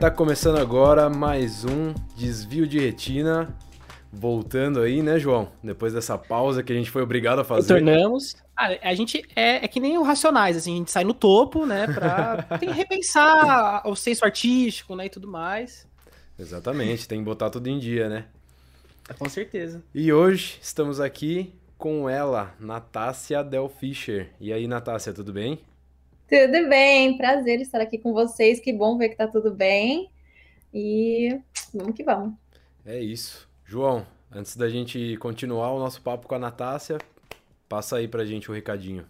Tá começando agora mais um desvio de retina. Voltando aí, né, João? Depois dessa pausa que a gente foi obrigado a fazer. Retornamos. Ah, a gente é, é, que nem o Racionais, assim, a gente sai no topo, né, pra tem repensar o senso artístico, né, e tudo mais. Exatamente, tem que botar tudo em dia, né? Com certeza. E hoje estamos aqui com ela, Natácia Del Fischer. E aí, Natácia, tudo bem? Tudo bem, prazer estar aqui com vocês. Que bom ver que tá tudo bem. E vamos que vamos. É isso. João, antes da gente continuar o nosso papo com a Natácia, passa aí pra gente o um recadinho.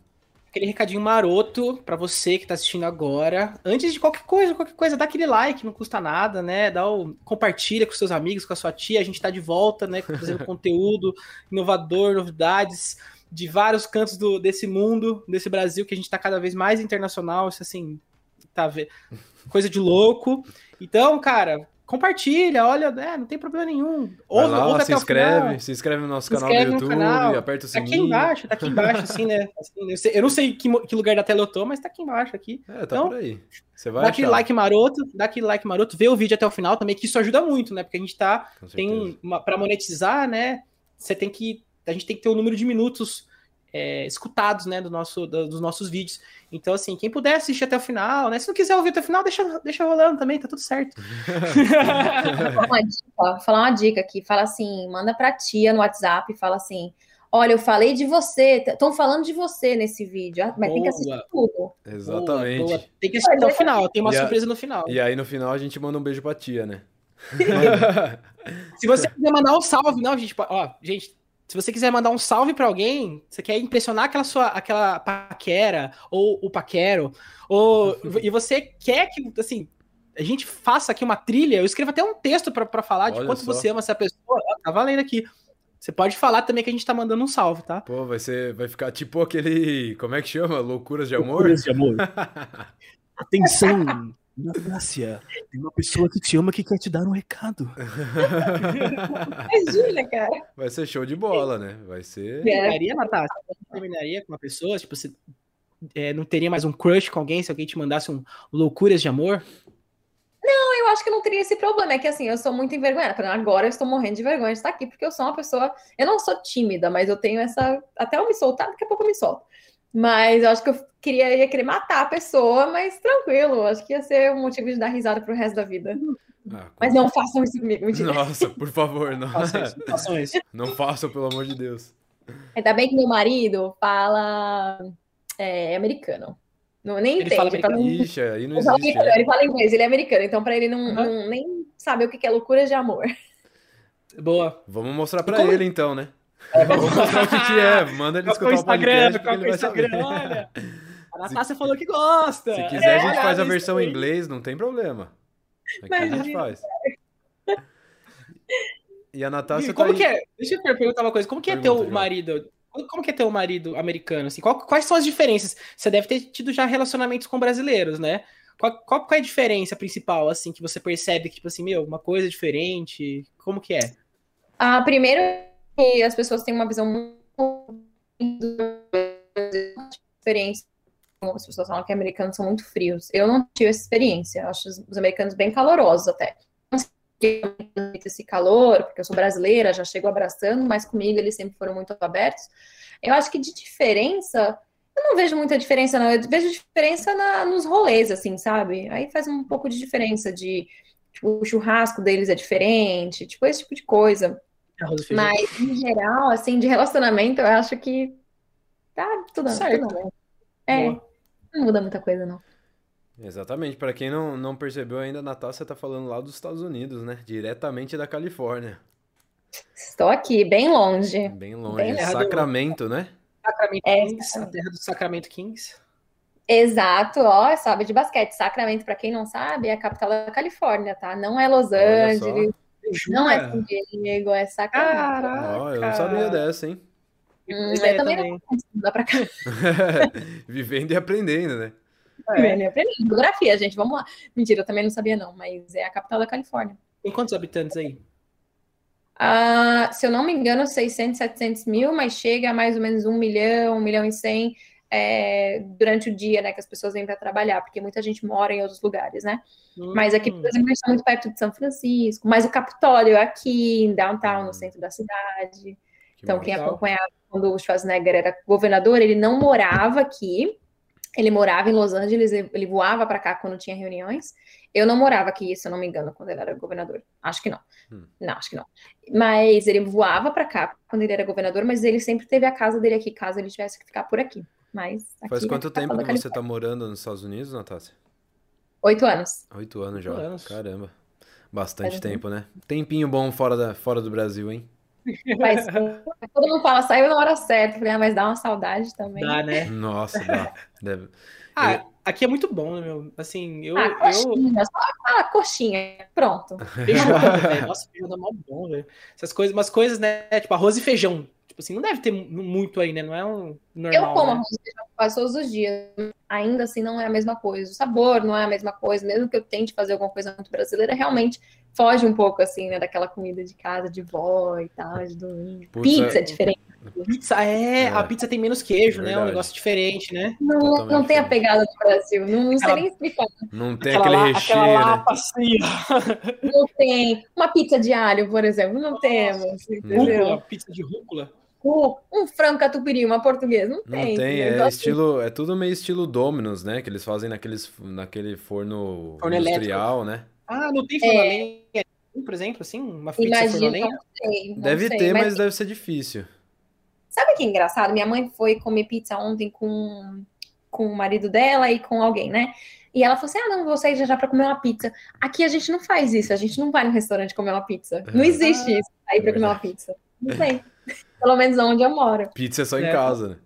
Aquele recadinho maroto para você que tá assistindo agora. Antes de qualquer coisa, qualquer coisa, dá aquele like, não custa nada, né? Dá o compartilha com seus amigos, com a sua tia. A gente tá de volta, né, fazendo conteúdo inovador, novidades de vários cantos do, desse mundo, desse Brasil, que a gente está cada vez mais internacional, isso assim, tá coisa de louco. Então, cara, compartilha, olha, é, não tem problema nenhum. Ouve, lá, ouve se inscreve, se inscreve no nosso se canal do YouTube, canal. aperta o sininho. Tá aqui embaixo, tá aqui embaixo, assim, né? Assim, eu, sei, eu, não sei que, que, lugar da tela eu tô, mas tá aqui embaixo, aqui. É, tá então, por aí. Você vai dá aquele like maroto, dá aquele like maroto, vê o vídeo até o final também, que isso ajuda muito, né? Porque a gente tá, tem uma, pra monetizar, né? Você tem que a gente tem que ter o um número de minutos é, escutados, né, do nosso, do, dos nossos vídeos. Então, assim, quem puder assistir até o final, né? Se não quiser ouvir até o final, deixa, deixa rolando também, tá tudo certo. falar, uma dica, falar uma dica aqui, fala assim, manda pra tia no WhatsApp, fala assim, olha, eu falei de você, estão falando de você nesse vídeo, mas boa. tem que assistir tudo. Exatamente. Boa, boa. Tem que assistir até o final, tem uma e surpresa a, no final. E aí, no final, a gente manda um beijo pra tia, né? Se você quiser mandar um salve, não, gente, ó, gente, se você quiser mandar um salve para alguém, você quer impressionar aquela sua aquela paquera ou o paquero, ou e você quer que assim, a gente faça aqui uma trilha, eu escrevo até um texto para falar de quanto só. você ama essa pessoa, tá valendo aqui. Você pode falar também que a gente tá mandando um salve, tá? Pô, vai ser vai ficar tipo aquele, como é que chama? Loucuras de amor? Loucuras de amor. Atenção, Natácia, tem uma pessoa que te ama que quer te dar um recado. Imagina, cara. Vai ser show de bola, né? Vai ser. Terminaria, Natácia? Terminaria com uma pessoa? Tipo, você é, não teria mais um crush com alguém se alguém te mandasse um loucuras de amor? Não, eu acho que não teria esse problema. É que assim, eu sou muito envergonhada. Agora eu estou morrendo de vergonha de estar aqui, porque eu sou uma pessoa. Eu não sou tímida, mas eu tenho essa. Até eu me soltar, daqui a pouco eu me solto. Mas eu acho que eu queria, ia querer matar a pessoa, mas tranquilo. Acho que ia ser um motivo de dar risada pro resto da vida. Ah, mas não façam isso comigo, mentira. Nossa, por favor, não. Façam isso, façam isso. Não façam, pelo amor de Deus. Ainda bem que meu marido fala é, americano. Não, nem ele entende. Fala não... Ixi, aí não existe. Ele, é. ele fala inglês, ele é americano, então para ele não, uhum. não, nem saber o que é loucura de amor. Boa. Vamos mostrar para ele então, né? É, vamos mostrar o que, que é. Manda ele escutar o qual é o Instagram, olha. A Natácia falou que gosta. Se quiser, é, a gente faz a versão em inglês, não tem problema. Aqui a gente faz. E a Natácia Como tá que é? Deixa eu perguntar uma coisa. Como que é Pergunta, teu marido? Como que é teu marido americano? Assim, qual, quais são as diferenças? Você deve ter tido já relacionamentos com brasileiros, né? Qual, qual, qual é a diferença principal, assim, que você percebe que, tipo assim, meu, uma coisa diferente? Como que é? Ah, primeiro que as pessoas têm uma visão muito diferente. As pessoas falam que americanos são muito frios. Eu não tive essa experiência. Eu acho os americanos bem calorosos até. Não sei esse calor, porque eu sou brasileira, já chego abraçando, mas comigo eles sempre foram muito abertos. Eu acho que de diferença, eu não vejo muita diferença, não. Eu vejo diferença na, nos rolês, assim, sabe? Aí faz um pouco de diferença de tipo, o churrasco deles é diferente, tipo, esse tipo de coisa. Mas, em geral, assim, de relacionamento, eu acho que tá tudo certo. Tudo é, Boa. Não muda muita coisa, não. Exatamente. Para quem não, não percebeu ainda, a Natácia tá falando lá dos Estados Unidos, né? Diretamente da Califórnia. Estou aqui, bem longe. Bem longe. Bem Sacramento, né? Sacramento é, Kings, a terra do Sacramento Kings. Exato, ó, sabe de basquete. Sacramento, para quem não sabe, é a capital da Califórnia, tá? Não é Los Angeles, não é San Diego, é Sacramento. Caraca. Oh, eu não sabia dessa, hein? Hum, eu também, também. não dá pra cá. Vivendo e aprendendo, né? É. Vivendo e aprendendo. Geografia, gente, vamos lá. Mentira, eu também não sabia, não, mas é a capital da Califórnia. Tem quantos habitantes aí? Uh, se eu não me engano, 600, 700 mil, mas chega a mais ou menos 1 milhão, 1 milhão e 100. é, durante o dia, né, que as pessoas vêm para trabalhar, porque muita gente mora em outros lugares, né? Hum. Mas aqui, por exemplo, a gente está muito perto de São Francisco, mas o Capitólio é aqui, em downtown, no centro da cidade. Que Então, quem acompanhava quando o Schwarzenegger era governador, ele não morava aqui, ele morava em Los Angeles, ele voava para cá quando tinha reuniões. Eu não morava aqui, se eu não me engano, quando ele era governador. Acho que não. Hum. Não, acho que não. Mas ele voava para cá quando ele era governador, mas ele sempre teve a casa dele aqui, caso ele tivesse que ficar por aqui. Mas aqui Faz quanto capital tempo que você tá morando nos Estados Unidos, Natácia? Oito anos. Oito anos já. Oito anos. Caramba. Bastante Faz um tempo, né? Tempinho bom fora, da, fora do Brasil, hein? Mas todo mundo fala, saiu na hora certa. Falei, ah, mas dá uma saudade também. Dá, né? Nossa, dá. Deve- Ah, aqui é muito bom, né, meu? Assim, eu. Ah, eu... coxinha, só ah, coxinha, pronto. Feijoada, velho. Nossa, feijoada é mó bom, velho. Essas coisas, umas coisas, né? Tipo, arroz e feijão. Tipo assim, não deve ter mu- muito aí, né? Não é um normal. Eu como né? arroz e feijão quase todos os dias. Ainda assim, não é a mesma coisa. O sabor não é a mesma coisa. Mesmo que eu tente fazer alguma coisa muito brasileira, realmente foge um pouco, assim, né? Daquela comida de casa, de vó e tal, de domingo. Putz, Pizza é- é diferente. Pizza, é, É. a pizza tem menos queijo, né? É um Verdade. negócio diferente, né? Não, Totalmente não tem a pegada do Brasil. Não, não sei Aquela- nem explicar. Não tem Aquela, aquele recheio, aquela né? lapa assim. Não tem uma pizza de alho, por exemplo. Não temos, entendeu? Rúcula, pizza de rúcula. Um um frango catupiry, uma portuguesa. Não Não tem. tem, entendeu? é estilo, é tudo meio estilo Domino's, né? Que eles fazem naqueles, naquele forno, Forno industrial, né? Ah, não tem forno a lenha, por exemplo, assim? Uma pizza Imagina, lenha? não sei. não Deve sei, ter, mas deve ser difícil. Sabe o que é engraçado? Minha mãe foi comer pizza ontem com, com o marido dela e com alguém, né? E ela falou assim: Ah, não, vou sair já já pra comer uma pizza. Aqui a gente não faz isso, a gente não vai no restaurante comer uma pizza. Não existe isso, sair pra comer uma pizza. Não tem. Pelo menos onde eu moro, Pizza é só em É. casa, né?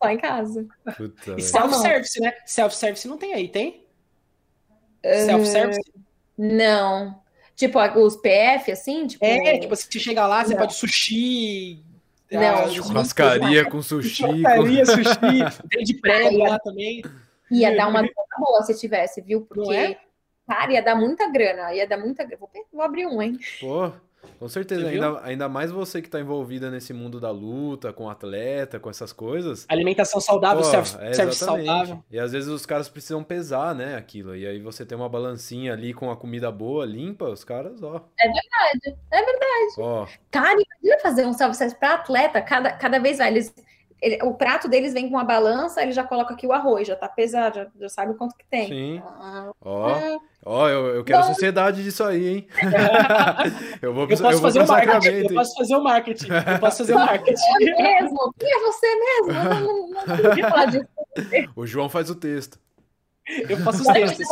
só em casa. Puta, E self-service, né? Self-service não tem aí, tem? É. Self-service? Não. Tipo, os PF, assim, tipo. É, tipo, você chega lá, você Não. pode sushi. Não, ah, tipo, Churrascaria com sushi. com- Churrascaria, sushi. Tem de prego lá também. Ia dar uma grana boa se tivesse, viu? Porque, Não é? cara, ia dar muita grana. Ia dar muita grana. Vou abrir um, hein? Pô, com certeza. Ainda, ainda mais você que tá envolvida nesse mundo da luta, com atleta, com essas coisas. Alimentação saudável, Pô, self-service é exatamente. saudável. E às vezes os caras precisam pesar, né, aquilo. E aí você tem uma balancinha ali com a comida boa, limpa, os caras, ó. É verdade. É verdade. Ó, Cara, imagina fazer um self-service para atleta. Cada, cada vez vai. Eles, ele- o prato deles vem com uma balança, ele já coloca aqui o arroz, já tá pesado, já, já sabe o quanto que tem. sim. Ah, Ó, ah, ó, eu, eu quero Não. sociedade disso aí, hein? eu vou, Eu posso eu fazer o marketing. Eu posso fazer o marketing. Eu posso fazer o marketing. é mesmo? Quem é você mesmo? Eu Não, não, não, não falar disso. O João faz o texto. Eu faço os gente, textos.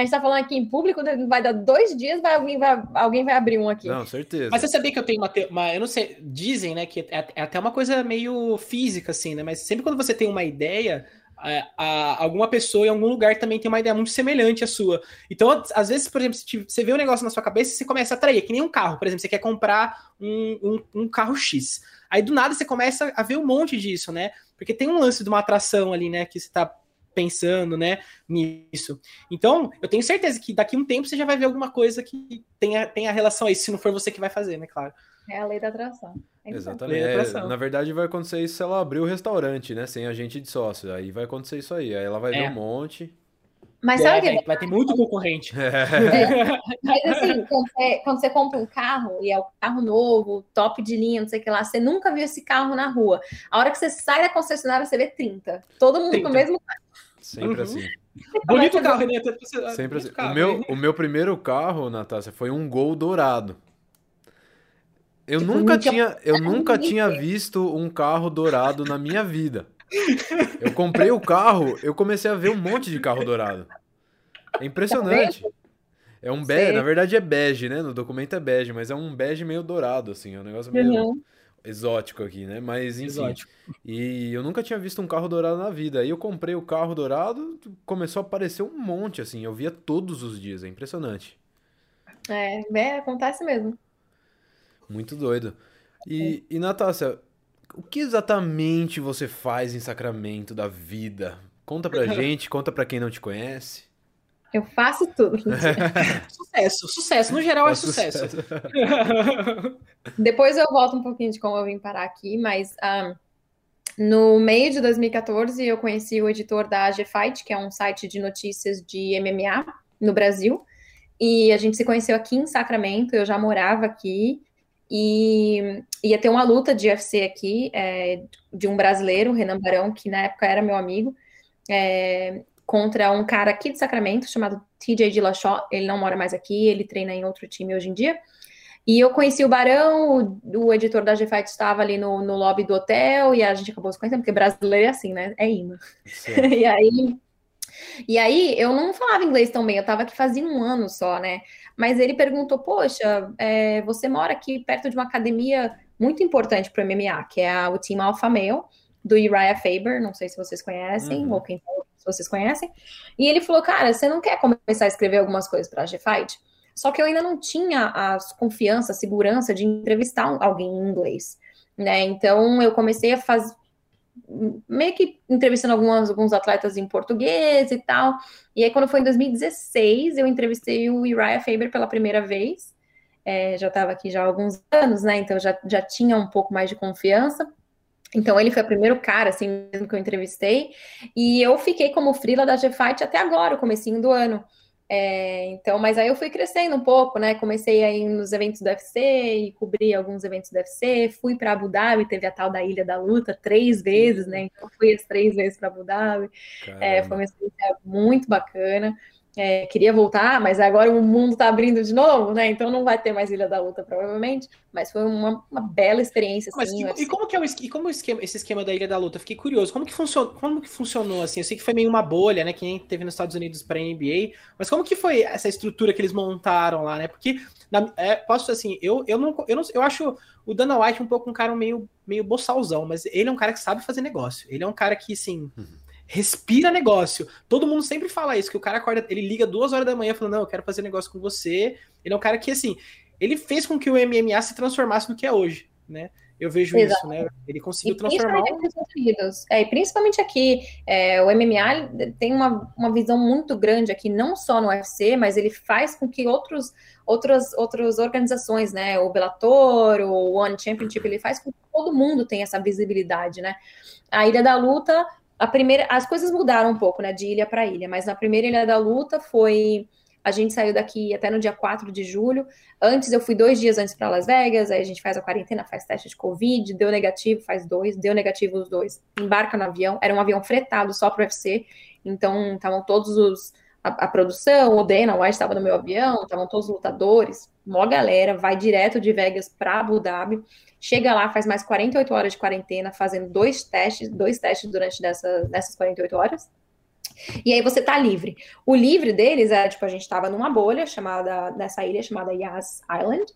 Falando, a gente tá falando aqui em público, vai dar dois dias, vai, alguém, vai, alguém vai abrir um aqui. Não, certeza. Mas você sabia que eu tenho uma, te- uma- Eu não sei. Dizem, né? Que é, é até uma coisa meio física, assim, né? Mas sempre quando você tem uma ideia. é, a- alguma pessoa em algum lugar também tem uma ideia muito semelhante à sua. Então, às- às vezes, por exemplo, você vê um negócio na sua cabeça, você começa a atrair, é que nem um carro, por exemplo, você quer comprar um, um, um carro X. Aí do nada você começa a ver um monte disso, né? Porque tem um lance de uma atração ali, né? Que você tá pensando, né, nisso. Então, eu tenho certeza que daqui a um tempo você já vai ver alguma coisa que tenha, tenha relação a isso, se não for você que vai fazer, né, claro. É a lei da atração. É. Exatamente. Lei da É, atração. na verdade, vai acontecer isso se ela abrir o restaurante, né? Sem agente de sócio. Aí vai acontecer isso aí. Aí ela vai ver É. um monte. Mas É, sabe o que é velho, vai ter muito concorrente. Mas assim, quando você, quando você compra um carro e é um carro novo, top de linha, não sei o que lá, você nunca viu esse carro na rua. A hora que você sai da concessionária, você vê 30. Todo mundo 30. com o mesmo Sempre Uhum. assim. Bonito carro, né? Sempre assim. Carro, O meu, né? o meu primeiro carro, Natácia, foi um Gol dourado. Eu Tipo, nunca tinha, eu nunca tinha visto um carro dourado na minha vida. Eu comprei o carro, eu comecei a ver um monte de carro dourado. É impressionante. É um bege, na verdade é bege, né? No documento é bege, mas é um bege meio dourado, assim, é um negócio meio Uhum. Exótico aqui, né? Mas enfim. Exótico. E eu nunca tinha visto um carro dourado na vida. Aí eu comprei o carro dourado, começou a aparecer um monte, assim. Eu via todos os dias, é impressionante. É, é, acontece mesmo. Muito doido. E, e Natácia, o que exatamente você faz em Sacramento da vida? Conta pra gente, conta pra quem não te conhece. Eu faço tudo. Sucesso, sucesso. No geral é Faz sucesso. Depois eu volto um pouquinho de como eu vim parar aqui, mas ah, no meio de 2014, eu conheci o editor da AG Fight, que é um site de notícias de MMA no Brasil. E a gente se conheceu aqui em Sacramento, eu já morava aqui. E ia ter uma luta de UFC aqui, é, de um brasileiro, Renan Barão, que na época era meu amigo, é, contra um cara aqui de Sacramento chamado TJ Dillashaw. Ele não mora mais aqui, ele treina em outro time hoje em dia. E eu conheci o Barão, o, o editor da GFight estava ali no, no lobby do hotel, e a gente acabou se conhecendo, porque brasileiro é assim, né? É imã. e aí. E aí, eu não falava inglês tão bem, eu estava aqui fazia um ano só, né? Mas ele perguntou: Poxa, é, você mora aqui perto de uma academia muito importante para o MMA, que é a, o Team Alpha Male, do Uriah Faber, não sei se vocês conhecem, uhum. ou quem se vocês conhecem. E ele falou: Cara, você não quer começar a escrever algumas coisas para a G-Fight? Só que eu ainda não tinha a confiança, a segurança de entrevistar alguém em inglês, né? Então eu comecei a fazer meio que entrevistando algumas, alguns atletas em português e tal. E aí, quando foi em 2016, eu entrevistei o Uriah Faber pela primeira vez. É, já estava aqui já há alguns anos, né? Então já, já tinha um pouco mais de confiança. Então ele foi o primeiro cara, assim, mesmo que eu entrevistei. E eu fiquei como frila da G-Fight até agora, o comecinho do ano. É, então, mas aí eu fui crescendo um pouco, né? Comecei aí nos eventos do UFC e cobri alguns eventos do UFC. Fui para Abu Dhabi, teve a tal da Ilha da Luta três vezes, né? Então fui as três vezes para Abu Dhabi. É, foi uma experiência muito bacana. É, queria voltar, mas agora o mundo está abrindo de novo, né? Então não vai ter mais Ilha da Luta, provavelmente. Mas foi uma, uma bela experiência. Assim, mas e, e, como que é o, e como o esquema, esse esquema da Ilha da Luta? Fiquei curioso. Como que, funcionou, como que funcionou assim? Eu sei que foi meio uma bolha, né? Que nem teve nos Estados Unidos para a NBA. Mas como que foi essa estrutura que eles montaram lá, né? Porque na, é, posso assim, eu, eu não, eu não, eu acho o Dana White um pouco um cara meio meio boçalzão, mas ele é um cara que sabe fazer negócio. Ele é um cara que assim. Uhum respira negócio. Todo mundo sempre fala isso, que o cara acorda, ele liga duas horas da manhã falando, não, eu quero fazer negócio com você. Ele é um cara que, assim, ele fez com que o MMA se transformasse no que é hoje, né? Eu vejo Exato. isso, né? Ele conseguiu transformar. Principalmente é, principalmente aqui, é, o MMA tem uma, uma visão muito grande aqui, não só no UFC, mas ele faz com que outros, outras, outras organizações, né? O Bellator, o One Championship, ele faz com que todo mundo tenha essa visibilidade, né? A Ilha da Luta a primeira, as coisas mudaram um pouco, né, de ilha para ilha, mas na primeira ilha da luta foi a gente saiu daqui até no dia 4 de julho. Antes eu fui dois dias antes para Las Vegas, aí a gente faz a quarentena, faz teste de Covid, deu negativo, faz dois, deu negativo os dois. Embarca no avião, era um avião fretado só para o UFC, então estavam todos os. A, a produção, o Dana White estava no meu avião, estavam todos os lutadores, mó galera, vai direto de Vegas para Abu Dhabi chega lá, faz mais 48 horas de quarentena, fazendo dois testes, dois testes durante dessa, dessas 48 horas. E aí você tá livre. O livre deles era, tipo, a gente tava numa bolha chamada, nessa ilha chamada Yas Island,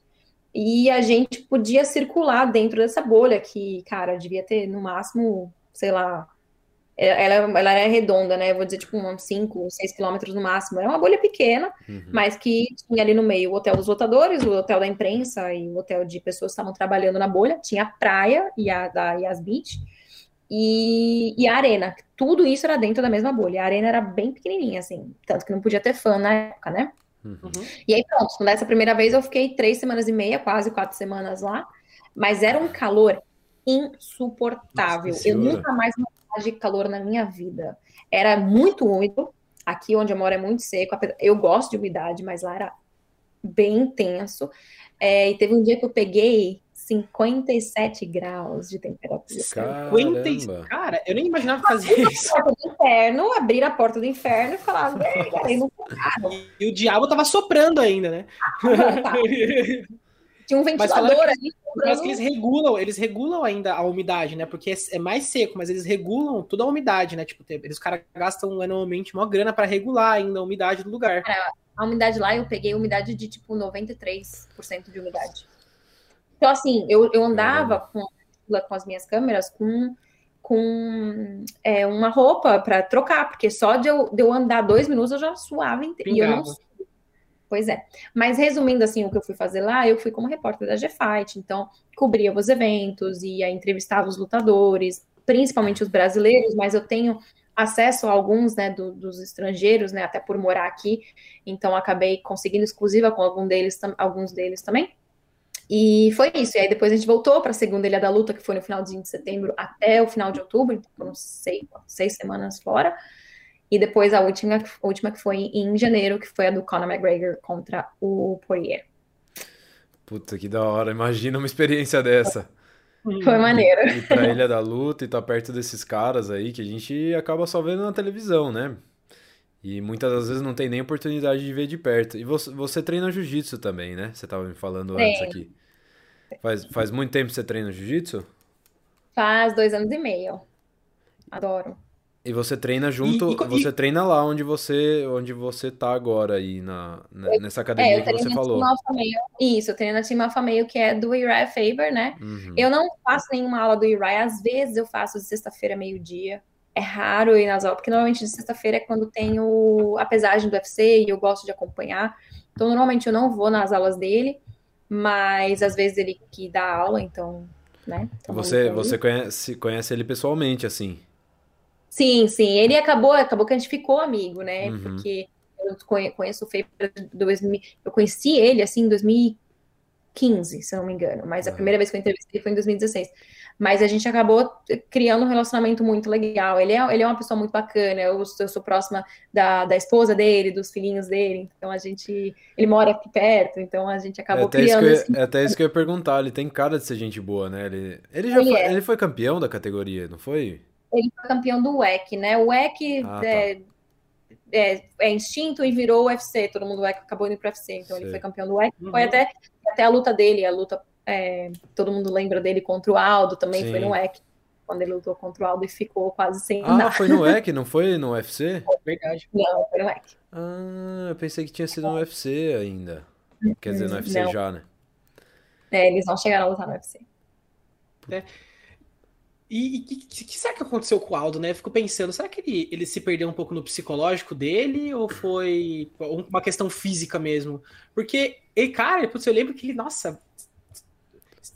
e a gente podia circular dentro dessa bolha, que, cara, devia ter no máximo, sei lá, é, ela, ela era redonda, né? Eu vou dizer, tipo, uns 5, 6 quilômetros no máximo. Era uma bolha pequena, uhum. mas que tinha ali no meio o hotel dos lotadores, o hotel da imprensa e o hotel de pessoas que estavam trabalhando na bolha. Tinha a praia e a da Yas Beach e, e a arena. Tudo isso era dentro da mesma bolha. A arena era bem pequenininha, assim, tanto que não podia ter fã na época, né? Uhum. E aí, pronto, nessa primeira vez eu fiquei três semanas e meia, quase quatro semanas lá, mas era um calor insuportável. Nossa, eu nunca mais de calor na minha vida. Era muito úmido. Aqui onde eu moro é muito seco. Eu gosto de umidade, mas lá era bem intenso. É, e teve um dia que eu peguei 57 graus de temperatura. Caramba. Cara, eu nem imaginava fazer isso. A porta do inferno, abrir a porta do inferno e falar, não E o diabo tava soprando ainda, né? Ah, tá. Tinha um ventilador ali. Mas que eles regulam, eles regulam ainda a umidade, né? Porque é, é, mais seco, mas eles regulam toda a umidade, né? Tipo, eles caras gastam anualmente uma grana para regular ainda a umidade do lugar. É, a umidade lá eu peguei umidade de tipo 93% de umidade. Então, assim, eu, eu andava com, com as minhas câmeras com com é, uma roupa para trocar, porque só de eu, de eu andar dois minutos eu já suava inteiro. E eu não Pois é. Mas resumindo assim o que eu fui fazer lá, eu fui como repórter da G-Fight, então cobria os eventos, ia entrevistar os lutadores, principalmente os brasileiros, mas eu tenho acesso a alguns, né, do, dos estrangeiros, né, até por morar aqui, então acabei conseguindo exclusiva com algum deles, alguns deles também. E foi isso. E aí depois a gente voltou para a segunda Ilha da Luta, que foi no finalzinho de setembro até o final de outubro, então foram seis, seis semanas fora. E depois a última, a última que foi em janeiro, que foi a do Conor McGregor contra o Poirier. Puta, que da hora. Imagina uma experiência dessa. Foi maneiro. Ir pra Ilha da Luta e tá perto desses caras aí que a gente acaba só vendo na televisão, né? E muitas das vezes não tem nem oportunidade de ver de perto. E você, você treina jiu-jitsu também, né? Você estava me falando antes aqui. Faz, faz muito tempo que você treina jiu-jitsu? Faz dois anos e meio. Adoro. E você treina junto, e, e, você treina lá onde você onde você tá agora aí na, nessa academia é, que você falou. Isso, eu treino na Team Alpha Male, que é do Uriah Faber, né? Uhum. Eu não faço nenhuma aula do Uriah, às vezes eu faço de sexta-feira meio-dia. É raro ir nas aulas, porque normalmente de sexta-feira é quando tem o, a pesagem do UFC e eu gosto de acompanhar. Então, normalmente eu não vou nas aulas dele, mas às vezes ele que dá aula, então, né? Então você você conhece, conhece ele pessoalmente, assim? Sim, sim. Ele acabou, acabou que a gente ficou amigo, né? Uhum. Porque eu conheço o Faber eu conheci ele assim em 2015, se eu não me engano, mas a uhum. primeira vez que eu entrevistei foi em 2016. Mas a gente acabou criando um relacionamento muito legal. Ele é, ele é uma pessoa muito bacana. Eu, eu sou próxima da, da esposa dele, dos filhinhos dele. Então a gente. Ele mora aqui perto, então a gente acabou é criando. Isso eu, é até isso que eu ia perguntar. Ele tem cara de ser gente boa, né? Ele, ele já ele foi, é. ele foi campeão da categoria, não foi? Ele foi campeão do WEC, né? O WEC ah, tá. é, é, é, instinto e virou UFC. Todo mundo WEC acabou indo para UFC, então ele foi campeão do WEC. Uhum. Foi até, até a luta dele, a luta. É, todo mundo lembra dele contra o Aldo, também Sim. foi no WEC. Quando ele lutou contra o Aldo e ficou quase sem ah, nada. Ah, foi no WEC, não foi no UFC? verdade. Não, foi no WEC. Ah, eu pensei que tinha sido no UFC ainda. Quer dizer, no UFC não. já, né? É, eles não chegaram a lutar no UFC. É. E o que, será que aconteceu com o Aldo, né? Eu fico pensando, será que ele, ele se perdeu um pouco no psicológico dele ou foi uma questão física mesmo? Porque, e, cara, eu lembro que ele, nossa,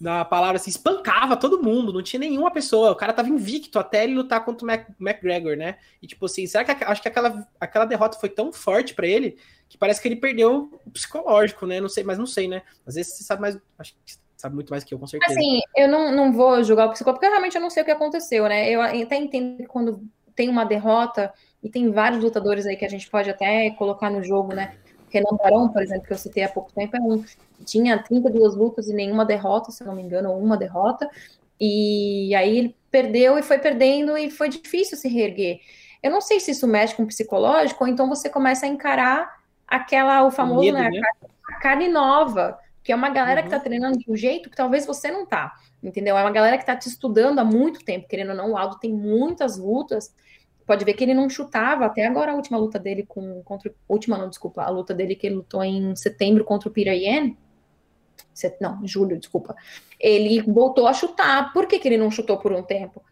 na palavra assim, espancava todo mundo, não tinha nenhuma pessoa, o cara tava invicto até ele lutar contra o Mac, McGregor, né? E tipo assim, será que acho que aquela, aquela derrota foi tão forte para ele que parece que ele perdeu o psicológico, né? Não sei, mas não sei, né? Às vezes você sabe mais, acho que sabe muito mais que eu, com certeza. Assim, eu não, não vou julgar o psicólogo, porque realmente eu não sei o que aconteceu, né? Eu até entendo que quando tem uma derrota, e tem vários lutadores aí que a gente pode até colocar no jogo, né? Renan Barão, por exemplo, que eu citei há pouco tempo, é um, tinha 32 lutas e nenhuma derrota, se não me engano, uma derrota. E aí ele perdeu e foi perdendo e foi difícil se reerguer. Eu não sei se isso mexe com o psicológico, ou então você começa a encarar aquela, o famoso, medo, né, né? A carne nova que é uma galera uhum. que tá treinando de um jeito que talvez você não tá, entendeu? É uma galera que tá te estudando há muito tempo, querendo ou não, o Aldo tem muitas lutas, pode ver que ele não chutava, até agora a última luta dele com, contra, última não, desculpa, a luta dele que ele lutou em setembro contra o Peter Yan, não, julho, desculpa, ele voltou a chutar, por que que ele não chutou por um tempo?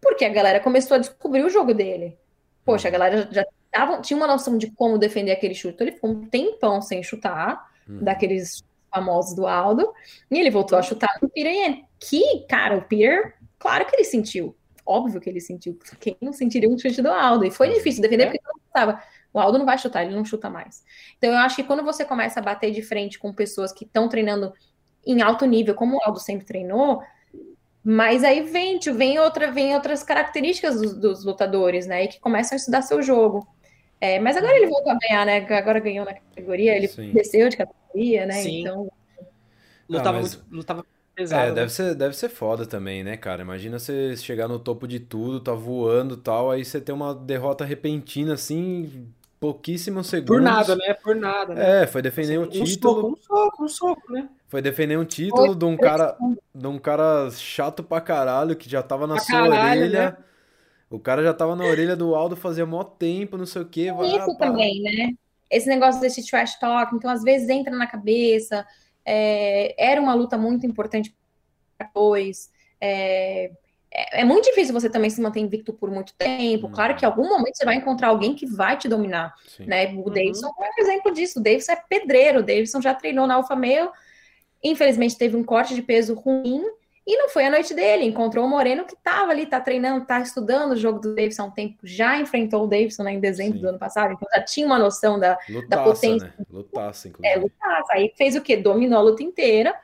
Porque a galera começou a descobrir o jogo dele, poxa, a galera já tava, tinha uma noção de como defender aquele chute, então ele ficou um tempão sem chutar, hum. daqueles famosos do Aldo, e ele voltou a chutar no Peter que, cara, o Peter, claro que ele sentiu, óbvio que ele sentiu, quem não sentiria um chute do Aldo, e foi difícil defender porque não estava, o Aldo não vai chutar, ele não chuta mais. Então eu acho que quando você começa a bater de frente com pessoas que estão treinando em alto nível, como o Aldo sempre treinou, mas aí vem, vem, outra, vem outras características dos, dos lutadores, né? E que começam a estudar seu jogo. É, mas agora ele voltou a ganhar, né? Agora ganhou na categoria, ele Sim. desceu de categoria né? Sim. Então. Lutava, ah, mas... muito, lutava pesado. É, deve ser, deve ser foda também, né, cara? Imagina você chegar no topo de tudo, tá voando tal, aí você tem uma derrota repentina assim, pouquíssimos segundos. Por nada, né? Por nada. Né? É, foi defender um, um título. Soco, um soco, um soco, né? Foi defender um título de um cara, de um cara chato pra caralho que já tava na pra sua caralho, orelha. Né? O cara já tava na orelha do Aldo fazia mó tempo, não sei o quê. Vai, Isso também, né? esse negócio desse trash talk, então às vezes entra na cabeça. É, era uma luta muito importante para dois. É, é, é, muito difícil você também se manter invicto por muito tempo. Claro que em algum momento você vai encontrar alguém que vai te dominar. Né? O uhum. Davidson é um exemplo disso. O Davidson é pedreiro. O Davidson já treinou na Alfa Meio. Infelizmente teve um corte de peso ruim e não foi a noite dele, encontrou o Moreno que estava ali, tá treinando, tá estudando o jogo do Davidson há um tempo, já enfrentou o Davidson né, em dezembro Sim. do ano passado, então já tinha uma noção da, lutaça, da potência. Né? Lutaça, inclusive. É, lutaça. Aí fez o quê? Dominou a luta inteira.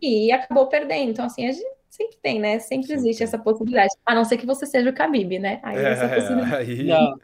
e acabou perdendo. Então, assim, a gente sempre tem, né? Sempre existe essa possibilidade. A não ser que você seja o Khabib, né? Aí É, essa possibilidade. aí... Não.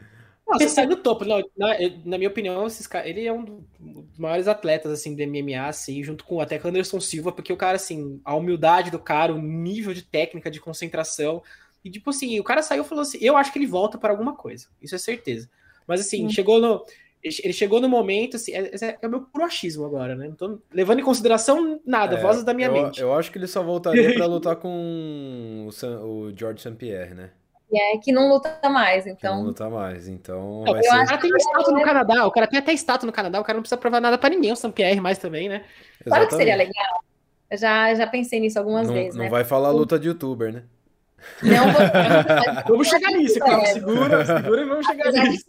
Não, você sai do topo. Não, na, na minha opinião, esses cara- ele é um dos maiores atletas, assim, do MMA, assim, junto com até com o Anderson Silva, porque o cara, assim, a humildade do cara, o nível de técnica, de concentração, e tipo assim, o cara saiu e falou assim, eu acho que ele volta para alguma coisa, isso é certeza. Mas assim, Hum. chegou no... Ele chegou no momento, assim, é, é- é o meu puro achismo agora, né? Não tô levando em consideração nada, É, vozes da minha eu, mente. Eu acho que ele só voltaria pra lutar com o, Sam- o George St. Pierre, né? É que não luta mais, Que não então. luta mais. Então vai o ser. cara tem status no Canadá, o cara tem até status no Canadá, o cara não precisa provar nada pra ninguém, o Sam Pierre mais também, né? Sabe o que seria Exatamente. legal? Eu já, já pensei nisso algumas Não, vezes, não né? vai falar luta de youtuber, né? Não vou. Vamos chegar nisso, cara. É. Segura, segura e vamos chegar Apesar nisso.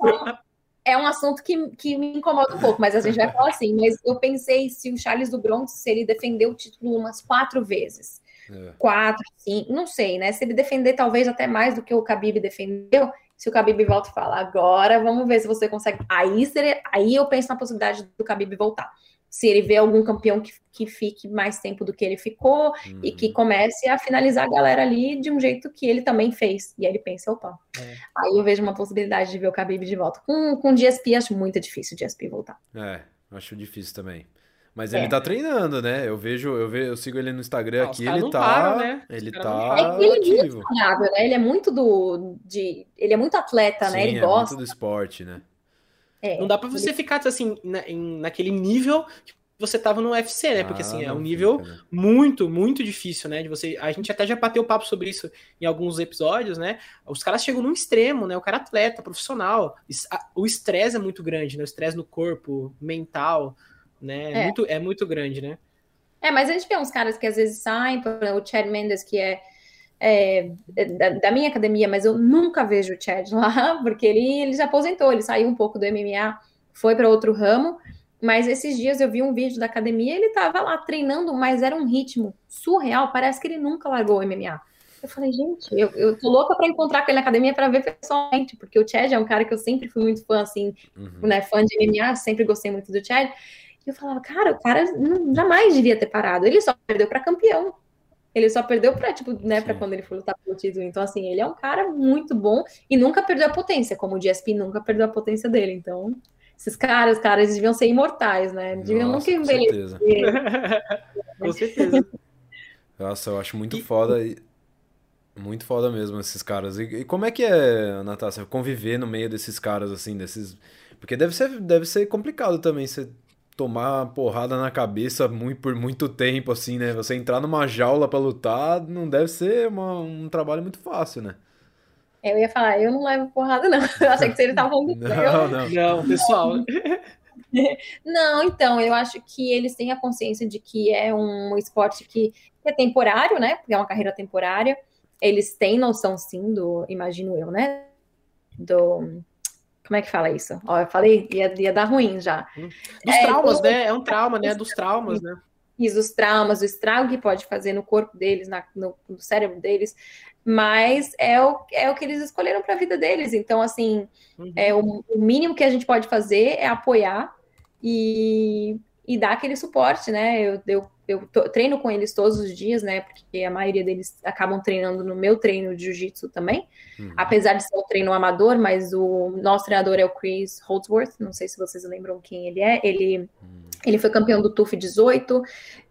É um assunto que, que me incomoda um pouco, mas a gente vai falar assim. Mas eu pensei se o Charles do Bronx, se ele defendeu o título umas quatro vezes. É. Quatro, cinco, não sei, né? Se ele defender talvez até mais do que o Khabib defendeu, se o Khabib volta e fala, agora vamos ver se você consegue. Aí, seria, aí eu penso na possibilidade do Khabib voltar. Se ele vê algum campeão que, que fique mais tempo do que ele ficou, e que Uhum. comece a finalizar a galera ali de um jeito que ele também fez. E aí ele pensa, opa, É. aí eu vejo uma possibilidade de ver o Khabib de volta. Com, com o GSP, acho muito difícil o GSP voltar. É, acho difícil também. Mas É. ele tá treinando, né? Eu vejo, eu vejo, eu sigo ele no Instagram Ah, aqui, ele tá, param, né? Ele tá. É que ele é ativo. Saudável, né? Ele é muito do. De, ele é muito atleta, né? Sim, Ele é gosta. muito do esporte, né? é. Não dá pra você ficar assim, na, em- naquele nível que você tava no UFC, né? Porque Ah, assim, é não um nível fica, né? muito, muito difícil, né? De você. A gente até já bateu papo sobre isso em alguns episódios, né? Os caras chegam num extremo, né? O cara é atleta, profissional. O estresse é muito grande, né? O estresse no corpo, mental, né? É, É. muito, é muito grande, né? É, mas a gente vê uns caras que às vezes saem, por exemplo, o Chad Mendes, que é, é, da, da minha academia, mas eu nunca vejo o Chad lá, porque ele, ele já aposentou, ele saiu um pouco do MMA, foi para outro ramo. Mas esses dias eu vi um vídeo da academia, ele tava lá treinando, mas era um ritmo surreal, parece que ele nunca largou o MMA. Eu falei, gente, eu, eu tô louca para encontrar com ele na academia para ver pessoalmente, porque o Chad é um cara que eu sempre fui muito fã, assim, Uhum. né, fã de MMA, sempre gostei muito do Chad. Eu falava, cara, o cara não- jamais devia ter parado. Ele só perdeu para campeão. Ele só perdeu para tipo, né, para quando ele foi lutar pelo título. Então, assim, ele é um cara muito bom e nunca perdeu a potência, como o GSP nunca perdeu a potência dele. Então, esses caras, cara, eles deviam ser imortais, né? Deviam Nossa, nunca com certeza. Com certeza. Nossa, eu acho muito E- foda. Muito foda mesmo esses caras. E, e como é que é, Natácia, conviver no meio desses caras, assim, desses. Porque deve ser, deve ser complicado também você tomar porrada na cabeça muito, por muito tempo, assim, né? Você entrar numa jaula pra lutar não deve ser uma- um trabalho muito fácil, né? Eu ia falar, eu não levo porrada, não. Eu achei que ele tava falando do Não, não. Não, pessoal. Não, então, eu acho que eles têm a consciência de que é um esporte que é temporário, né? Porque é uma carreira temporária. Eles têm noção, sim, do, imagino eu, né? Do. Como é que fala isso? Ó, eu falei, ia, ia dar ruim já. Dos É, traumas, né? É um trauma, né? Dos traumas, né? Isso, os traumas, o estrago que pode fazer no corpo deles, na- no, no cérebro deles, mas é o, é o que eles escolheram para a vida deles. Então, assim, Uhum. é o, o mínimo que a gente pode fazer é apoiar e, e dar aquele suporte, né? Eu, eu, eu treino com eles todos os dias, né? Porque a maioria deles acabam treinando no meu treino de jiu-jitsu também, Uhum. apesar de ser um treino amador, mas o nosso treinador é o Chris Holdsworth, não sei se vocês lembram quem ele é. Ele Hum. ele foi campeão do TUF 18,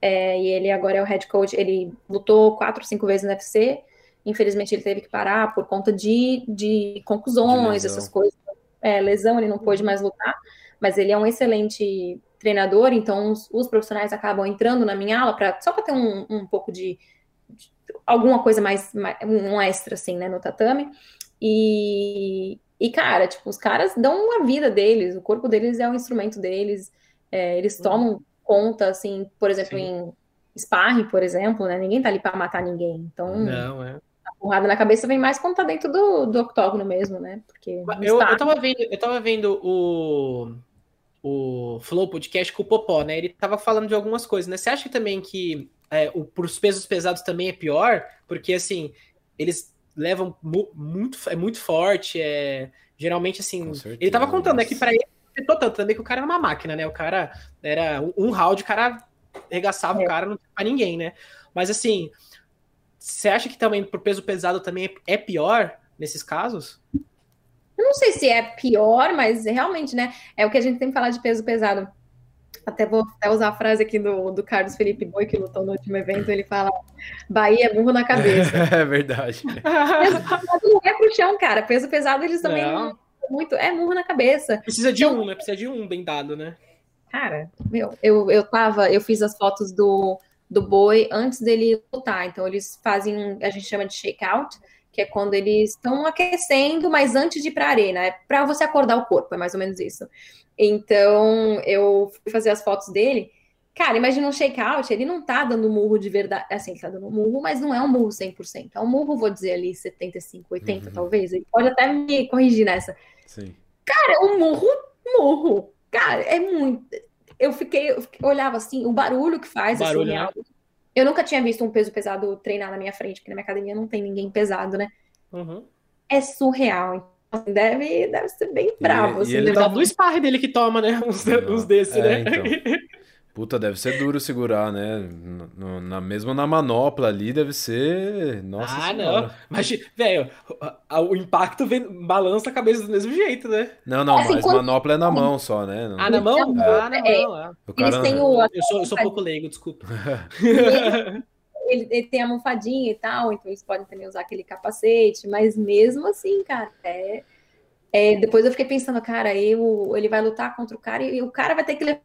é, e ele agora é o head coach. Ele lutou quatro, cinco vezes no UFC. Infelizmente, ele teve que parar por conta de, de conclusões, De essas coisas. É, lesão, ele não pôde mais lutar, mas ele é um excelente treinador, então os, os profissionais acabam entrando na minha aula pra, só para ter um, um pouco de, de alguma coisa mais, mais- um extra, assim, né, no tatame. E, e, cara, tipo, os caras dão a vida deles, o corpo deles é o instrumento deles, é, eles tomam conta, assim, por exemplo, Sim. em sparring, por exemplo, né? Ninguém tá ali pra matar ninguém. Então, Não, é. a porrada na cabeça vem mais quando tá dentro do, do octógono mesmo, né? Porque Eu, eu, tava vendo, eu tava vendo o, o Flow Podcast com o Popó, né? Ele tava falando de algumas coisas, né? Você acha também que é, o, pros pesos pesados também é pior? Porque, assim, eles levam mu- muito, é muito forte, é, geralmente, assim... Ele tava contando, né, que pra ele afetou tanto também que o cara era uma máquina, né? O cara era um, round, o cara regaçava é. o cara, não tinha pra ninguém, né? Mas assim, você acha que também pro peso pesado também é pior nesses casos? Não sei se é pior, mas realmente, né? É o que a gente tem que falar de peso pesado. Até vou até usar a frase aqui do, do Carlos Felipe Boi, que lutou no último evento, ele fala: Bahia é burro na cabeça. É, verdade. Peso pesado não é pro chão, cara. Peso pesado eles também não. muito. É burro na cabeça. Precisa de então, um, né? Precisa de um bem dado, né? Cara, meu, eu, eu tava, eu fiz as fotos do, do boi antes dele lutar. Então, eles fazem, a gente chama de shakeout, que é quando eles estão aquecendo, mas antes de ir para a arena, é para você acordar o corpo, é mais ou menos isso. Então, eu fui fazer as fotos dele. Cara, imagina um shakeout, ele não tá dando murro de verdade, assim, ele tá dando murro, mas não é um murro 100%. É um murro, vou dizer ali, 75, 80 uhum. talvez. Ele pode até me corrigir nessa. Sim. Cara, é um murro, murro. Cara, é muito. Eu fiquei, eu olhava assim, o barulho que faz, assim, barulho, assim, né? Eu nunca tinha visto um peso pesado treinar na minha frente, porque na minha academia não tem ninguém pesado, né? Uhum. É surreal. Então, assim, deve, deve ser bem bravo. E, assim, e ele tá do sparring dele que toma, né? Uns, uns desses, é, né? Então. Puta, deve ser duro segurar, né? No, na, mesmo na manopla ali, deve ser. Nossa Ah, senhora. não. Mas, velho, o impacto vem, balança a cabeça do mesmo jeito, né? Não, não, assim, mas quando... manopla é na mão só, né? Ah, na mão? É. Ah, na mão. É. O cara... Eles têm o... Eu sou, eu sou pouco leigo, desculpa. ele, ele, tem a almofadinha e tal, então eles podem também usar aquele capacete, mas mesmo assim, cara, é. é depois eu fiquei pensando, cara, eu, ele vai lutar contra o cara e, e o cara vai ter que levar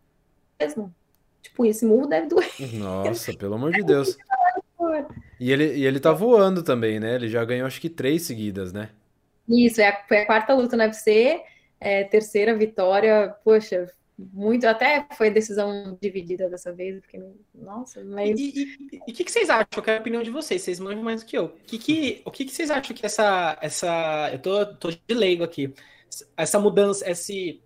mesmo. Tipo, esse murro deve doer. Nossa, pelo amor de Deus. E ele, e ele tá voando também, né? Ele já ganhou acho que três seguidas, né? Isso, é a, foi a quarta luta no UFC, é, terceira vitória, poxa, muito, até foi decisão dividida dessa vez, porque, nossa, mas... E o que, que, vocês acham? Eu quero a opinião de vocês, vocês manjam mais do que eu. Que que, o que, que vocês acham que essa, essa, eu tô, tô de leigo aqui, essa mudança, esse,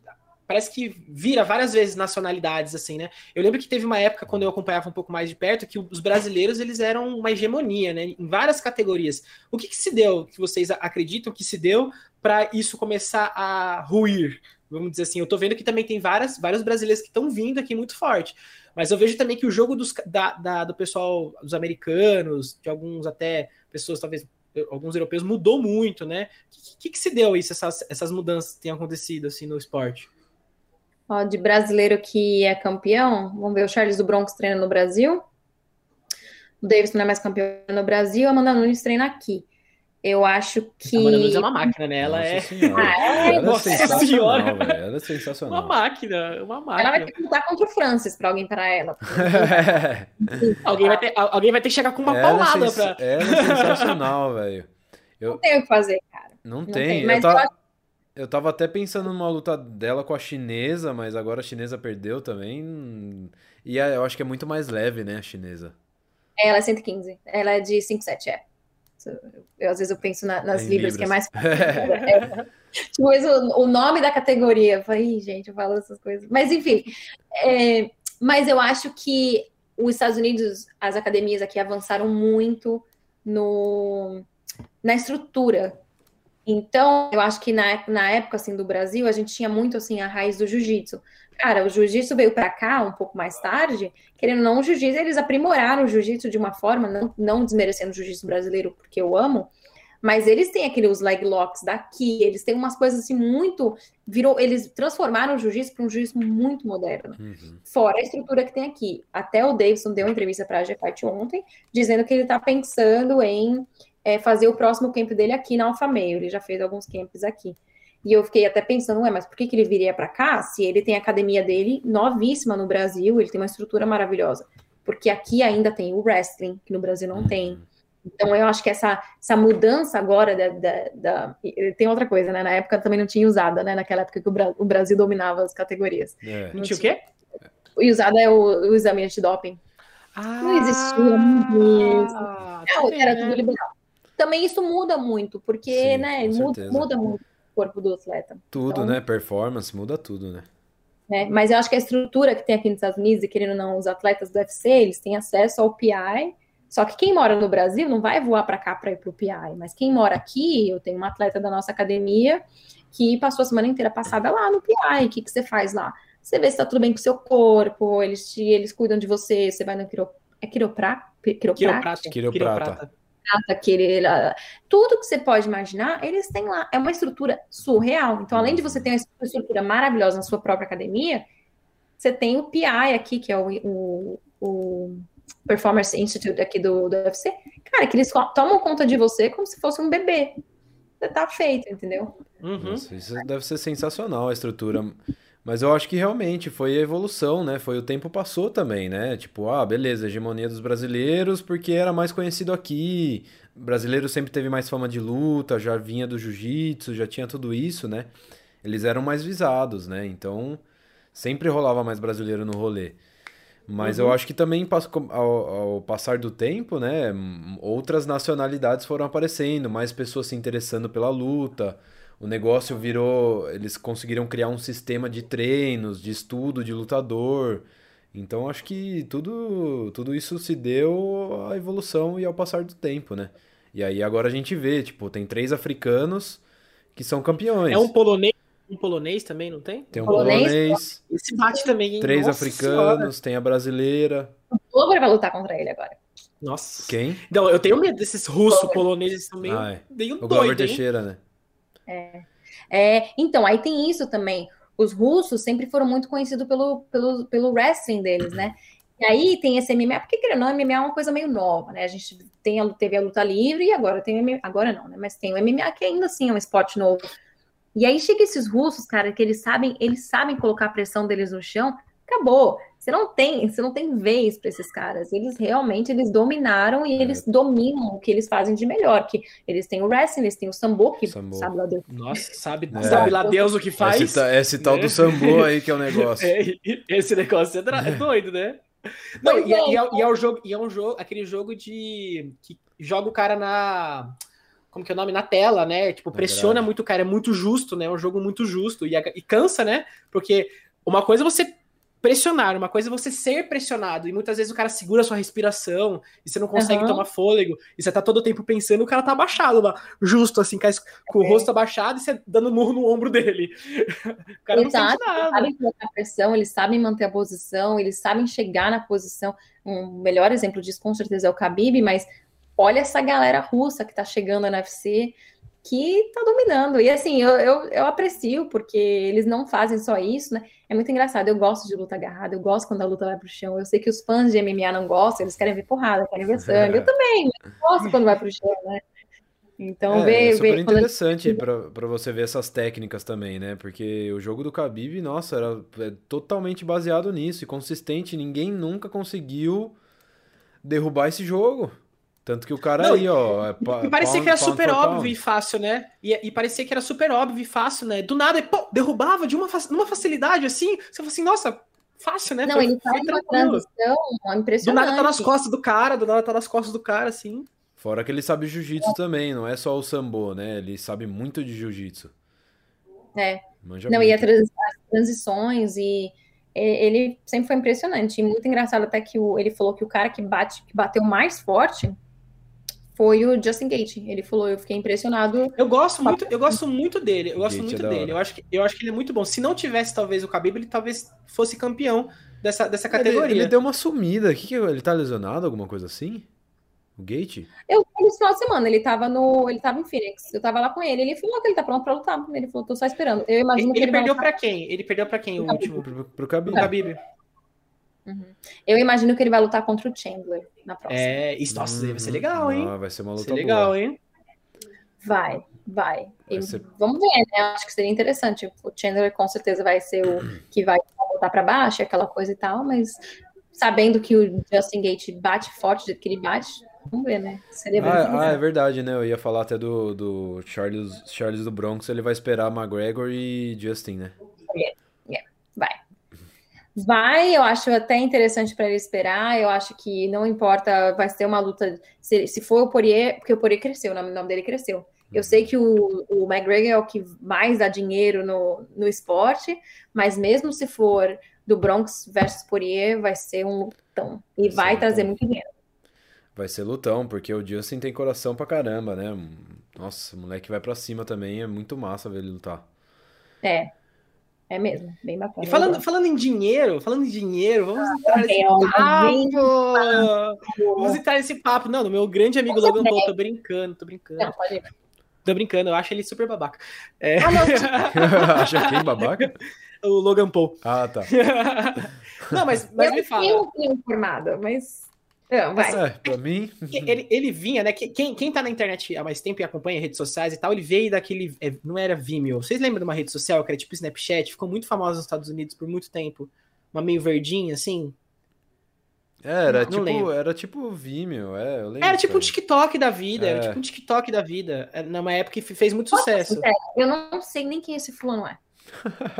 parece que vira várias vezes nacionalidades, assim, né? Eu lembro que teve uma época, quando eu acompanhava um pouco mais de perto, que os brasileiros, eles eram uma hegemonia, né? Em várias categorias. O que, que se deu, que vocês acreditam que se deu para isso começar a ruir? Vamos dizer assim, eu tô vendo que também tem várias, vários brasileiros que estão vindo aqui muito forte. Mas eu vejo também que o jogo dos, da, da, do pessoal, dos americanos, de alguns até pessoas, talvez alguns europeus, mudou muito, né? O que, que, que se deu isso, essas, essas mudanças que têm acontecido assim no esporte? Ó, de brasileiro que é campeão, vamos ver, o Charles do Bronx treina no Brasil. O Davis não é mais campeão no Brasil, a Amanda Nunes treina aqui. Eu acho que. A Amanda Nunes é uma máquina, né? Ela é. Ah, é? Nossa senhora. Ela é sensacional. Uma máquina, uma máquina. Ela vai ter que lutar contra o Francis pra alguém parar ela. alguém, vai ter, alguém vai ter que chegar com uma ela é palmada é pra. Ela é sensacional, velho. Eu... Não tem o que fazer, cara. Não, não tem. tem. Mas eu, tava... eu eu tava até pensando numa luta dela com a chinesa, mas agora a chinesa perdeu também. E eu acho que é muito mais leve, né, a chinesa. É, ela é 115. Ela é de 5,7, é. Eu, às vezes eu penso na, nas libras, libras, que é mais. é. Tipo, o, o, nome da categoria. Eu falei, gente, eu falo essas coisas. Mas, enfim. É, mas eu acho que os Estados Unidos, as academias aqui avançaram muito no, na estrutura então, eu acho que na, na época, assim, do Brasil, a gente tinha muito, assim, a raiz do jiu-jitsu. Cara, o jiu-jitsu veio para cá um pouco mais tarde, querendo ou não, o jiu-jitsu, eles aprimoraram o jiu-jitsu de uma forma, não, não desmerecendo o jiu-jitsu brasileiro, porque eu amo, mas eles têm aqueles leg locks daqui, eles têm umas coisas assim muito. Virou, eles transformaram o jiu-jitsu para um jiu-jitsu muito moderno. Uhum. Fora a estrutura que tem aqui. Até o Davidson deu uma entrevista para a G-Fight ontem, dizendo que ele está pensando em é, fazer o próximo camp dele aqui na Alfa Meio. Ele já fez alguns camps aqui. E eu fiquei até pensando, ué, mas por que, que ele viria para cá se ele tem a academia dele novíssima no Brasil, ele tem uma estrutura maravilhosa? Porque aqui ainda tem o wrestling, que no Brasil não tem. Então eu acho que essa, essa mudança agora da, da, da, Tem outra coisa, né? Na época também não tinha usada, né? Naquela época que o, Bra... o Brasil dominava as categorias. É. Não tinha o quê? O usada é o, o exame antidoping. Ah, não existia. Ah, não, era tudo liberal também isso muda muito, porque, Sim, né, muda, muda, muito o corpo do atleta. Tudo, então, né? Performance, muda tudo, né? né? Mas eu acho que a estrutura que tem aqui nos Estados Unidos, e querendo ou não, os atletas do UFC, eles têm acesso ao PI. Só que quem mora no Brasil não vai voar para cá para ir para o PI, mas quem mora aqui, eu tenho uma atleta da nossa academia que passou a semana inteira passada lá no PI. O que, que você faz lá? Você vê se tá tudo bem com o seu corpo, eles, te, eles cuidam de você, você vai no quiro, é quiroprá, quiroprata. Quiroprata. Aquele, tudo que você pode imaginar, eles têm lá. É uma estrutura surreal. Então, além de você ter uma estrutura maravilhosa na sua própria academia, você tem o PI aqui, que é o, o, o Performance Institute aqui do, do UFC. Cara, que eles tomam conta de você como se fosse um bebê. Você tá feito, entendeu? Uhum. Isso, isso deve ser sensacional, a estrutura. Mas eu acho que realmente foi a evolução, né? Foi o tempo passou também, né? Tipo, ah, beleza, hegemonia dos brasileiros porque era mais conhecido aqui. O brasileiro sempre teve mais fama de luta, já vinha do jiu-jitsu, já tinha tudo isso, né? Eles eram mais visados, né? Então, sempre rolava mais brasileiro no rolê. Mas uhum. eu acho que também ao, ao, passar do tempo, né, outras nacionalidades foram aparecendo, mais pessoas se interessando pela luta o negócio virou. Eles conseguiram criar um sistema de treinos, de estudo de lutador. Então acho que tudo, tudo isso se deu à evolução e ao passar do tempo, né? E aí agora a gente vê, tipo, tem três africanos que são campeões. É um polonês, um polonês também, não tem? Tem um polonês. polonês esse bate também, hein? Três Nossa africanos, senhora. tem a brasileira. O Glover vai lutar contra ele agora. Nossa. Quem? Não, eu tenho medo desses russos poloneses também. Ah, é. meio o Glover Teixeira, né? É. é. Então, aí tem isso também. Os russos sempre foram muito conhecidos pelo, pelo, pelo wrestling deles, né? E aí tem esse MMA, porque querendo não, MMA é uma coisa meio nova, né? A gente tem a, teve a luta livre e agora tem MMA, agora não, né? Mas tem o MMA que ainda assim é um esporte novo. E aí chega esses russos, cara, que eles sabem, eles sabem colocar a pressão deles no chão, acabou. Você não tem, você não tem vez para esses caras. Eles realmente eles dominaram e é. eles dominam o que eles fazem de melhor. Que eles têm o wrestling, eles têm o sambo, que sambo. sabe lá Deus. Nossa, sabe, é. sabe lá Deus o que faz. Esse, esse tal do sambo aí que é o negócio. É, esse negócio é, doido, né? Não, e, é, e, é, e, é, um jogo, e é um jogo, aquele jogo de que joga o cara na como que é o nome? Na tela, né? Tipo, pressiona muito o cara, é muito justo, né? É um jogo muito justo e, e cansa, né? Porque uma coisa é você pressionar, uma coisa é você ser pressionado, e muitas vezes o cara segura a sua respiração, e você não consegue uhum. tomar fôlego, e você tá todo o tempo pensando, o cara tá abaixado lá, justo assim, com o é. rosto abaixado e você dando murro no ombro dele. o cara Exato. não nada. Eles sabem colocar pressão, eles sabem manter a posição, eles sabem chegar na posição. Um melhor exemplo disso, com certeza, é o Khabib, mas olha essa galera russa que tá chegando na UFC, que tá dominando. E assim, eu, eu, eu, aprecio, porque eles não fazem só isso, né? É muito engraçado. Eu gosto de luta agarrada, eu gosto quando a luta vai pro chão. Eu sei que os fãs de MMA não gostam, eles querem ver porrada, querem ver sangue. Eu também, eu gosto quando vai pro chão, né? Então, é, vê, é super vê, interessante quando... para você ver essas técnicas também, né? Porque o jogo do Khabib, nossa, era é totalmente baseado nisso e consistente. Ninguém nunca conseguiu derrubar esse jogo. Tanto que o cara não, aí, ó. É e parecia que era super óbvio e fácil, né? E, e, parecia que era super óbvio e fácil, né? Do nada, pô, derrubava de uma, uma facilidade assim. Você fala assim, nossa, fácil, né? Não, foi, ele faz uma transição impressionante. Do nada tá nas costas do cara, do nada tá nas costas do cara, assim. Fora que ele sabe jiu-jitsu é. também, não é só o sambo, né? Ele sabe muito de jiu-jitsu. É. Manja não, muito. e as transições e ele sempre foi impressionante. E muito engraçado até que o, ele falou que o cara que bate, que bateu mais forte foi o Justin Gate. Ele falou, eu fiquei impressionado. Eu gosto muito, eu gosto muito dele. Eu gosto Gate muito é dele. Eu acho, que, eu acho que ele é muito bom. Se não tivesse talvez o Khabib, ele talvez fosse campeão dessa, dessa categoria. Ele, ele deu uma sumida. Que que ele tá lesionado, alguma coisa assim? O Gate? Eu vi no final de semana, ele tava no. Ele tava em Phoenix. Eu tava lá com ele. Ele falou que ele tá pronto pra lutar. Ele falou, tô só esperando. Eu imagino ele, que ele, ele perdeu pra quem? Ele perdeu pra quem o último? Pro, pro Khabib. Pro Khabib. Uhum. Eu imagino que ele vai lutar contra o Chandler na próxima. É, isso, nossa, vai ser legal, hein? Ah, vai ser uma luta vai ser legal, boa. hein? Vai, vai. vai ser... Vamos ver, né? Acho que seria interessante. O Chandler com certeza vai ser o que vai voltar para baixo, aquela coisa e tal, mas sabendo que o Justin Gate bate forte do jeito que ele bate, vamos ver, né? Seria bem ah, ah, é verdade, né? Eu ia falar até do, do Charles, Charles do Bronx, ele vai esperar McGregor e Justin, né? Vai. Vai, eu acho até interessante para ele esperar. Eu acho que não importa, vai ser uma luta. Se, se for o Poirier, porque o Poirier cresceu, o nome, o nome dele cresceu. Eu sei que o, o McGregor é o que mais dá dinheiro no, no esporte, mas mesmo se for do Bronx versus Poirier, vai ser um lutão. E vai, vai trazer muito dinheiro. Vai ser lutão, porque o Justin tem coração pra caramba, né? Nossa, o moleque vai pra cima também, é muito massa ver ele lutar. É, É mesmo, bem bacana. E falando, falando em dinheiro, falando em dinheiro, vamos entrar nesse papo! Vamos entrar nesse papo. Não, no meu grande amigo Logan Paul, tô brincando, tô brincando. Não, pode ir. Tô brincando, eu acho ele super babaca. É... Ah, Acha quem babaca? o Logan Paul. Ah, tá. não, mas, mas me fala. Eu tenho informada, mas não, vai. É, pra mim. Ele, ele vinha, né? Quem, quem tá na internet há mais tempo e acompanha redes sociais e tal, ele veio daquele. É, não era Vimeo. Vocês lembram de uma rede social que era tipo Snapchat? Ficou muito famosa nos Estados Unidos por muito tempo. Uma meio verdinha, assim. era, não tipo, lembro. era tipo Vimeo, é, eu lembro. Era tipo um TikTok da vida, é. era tipo um TikTok da vida. É, numa época que fez muito sucesso. Eu não sei nem quem esse fulano é.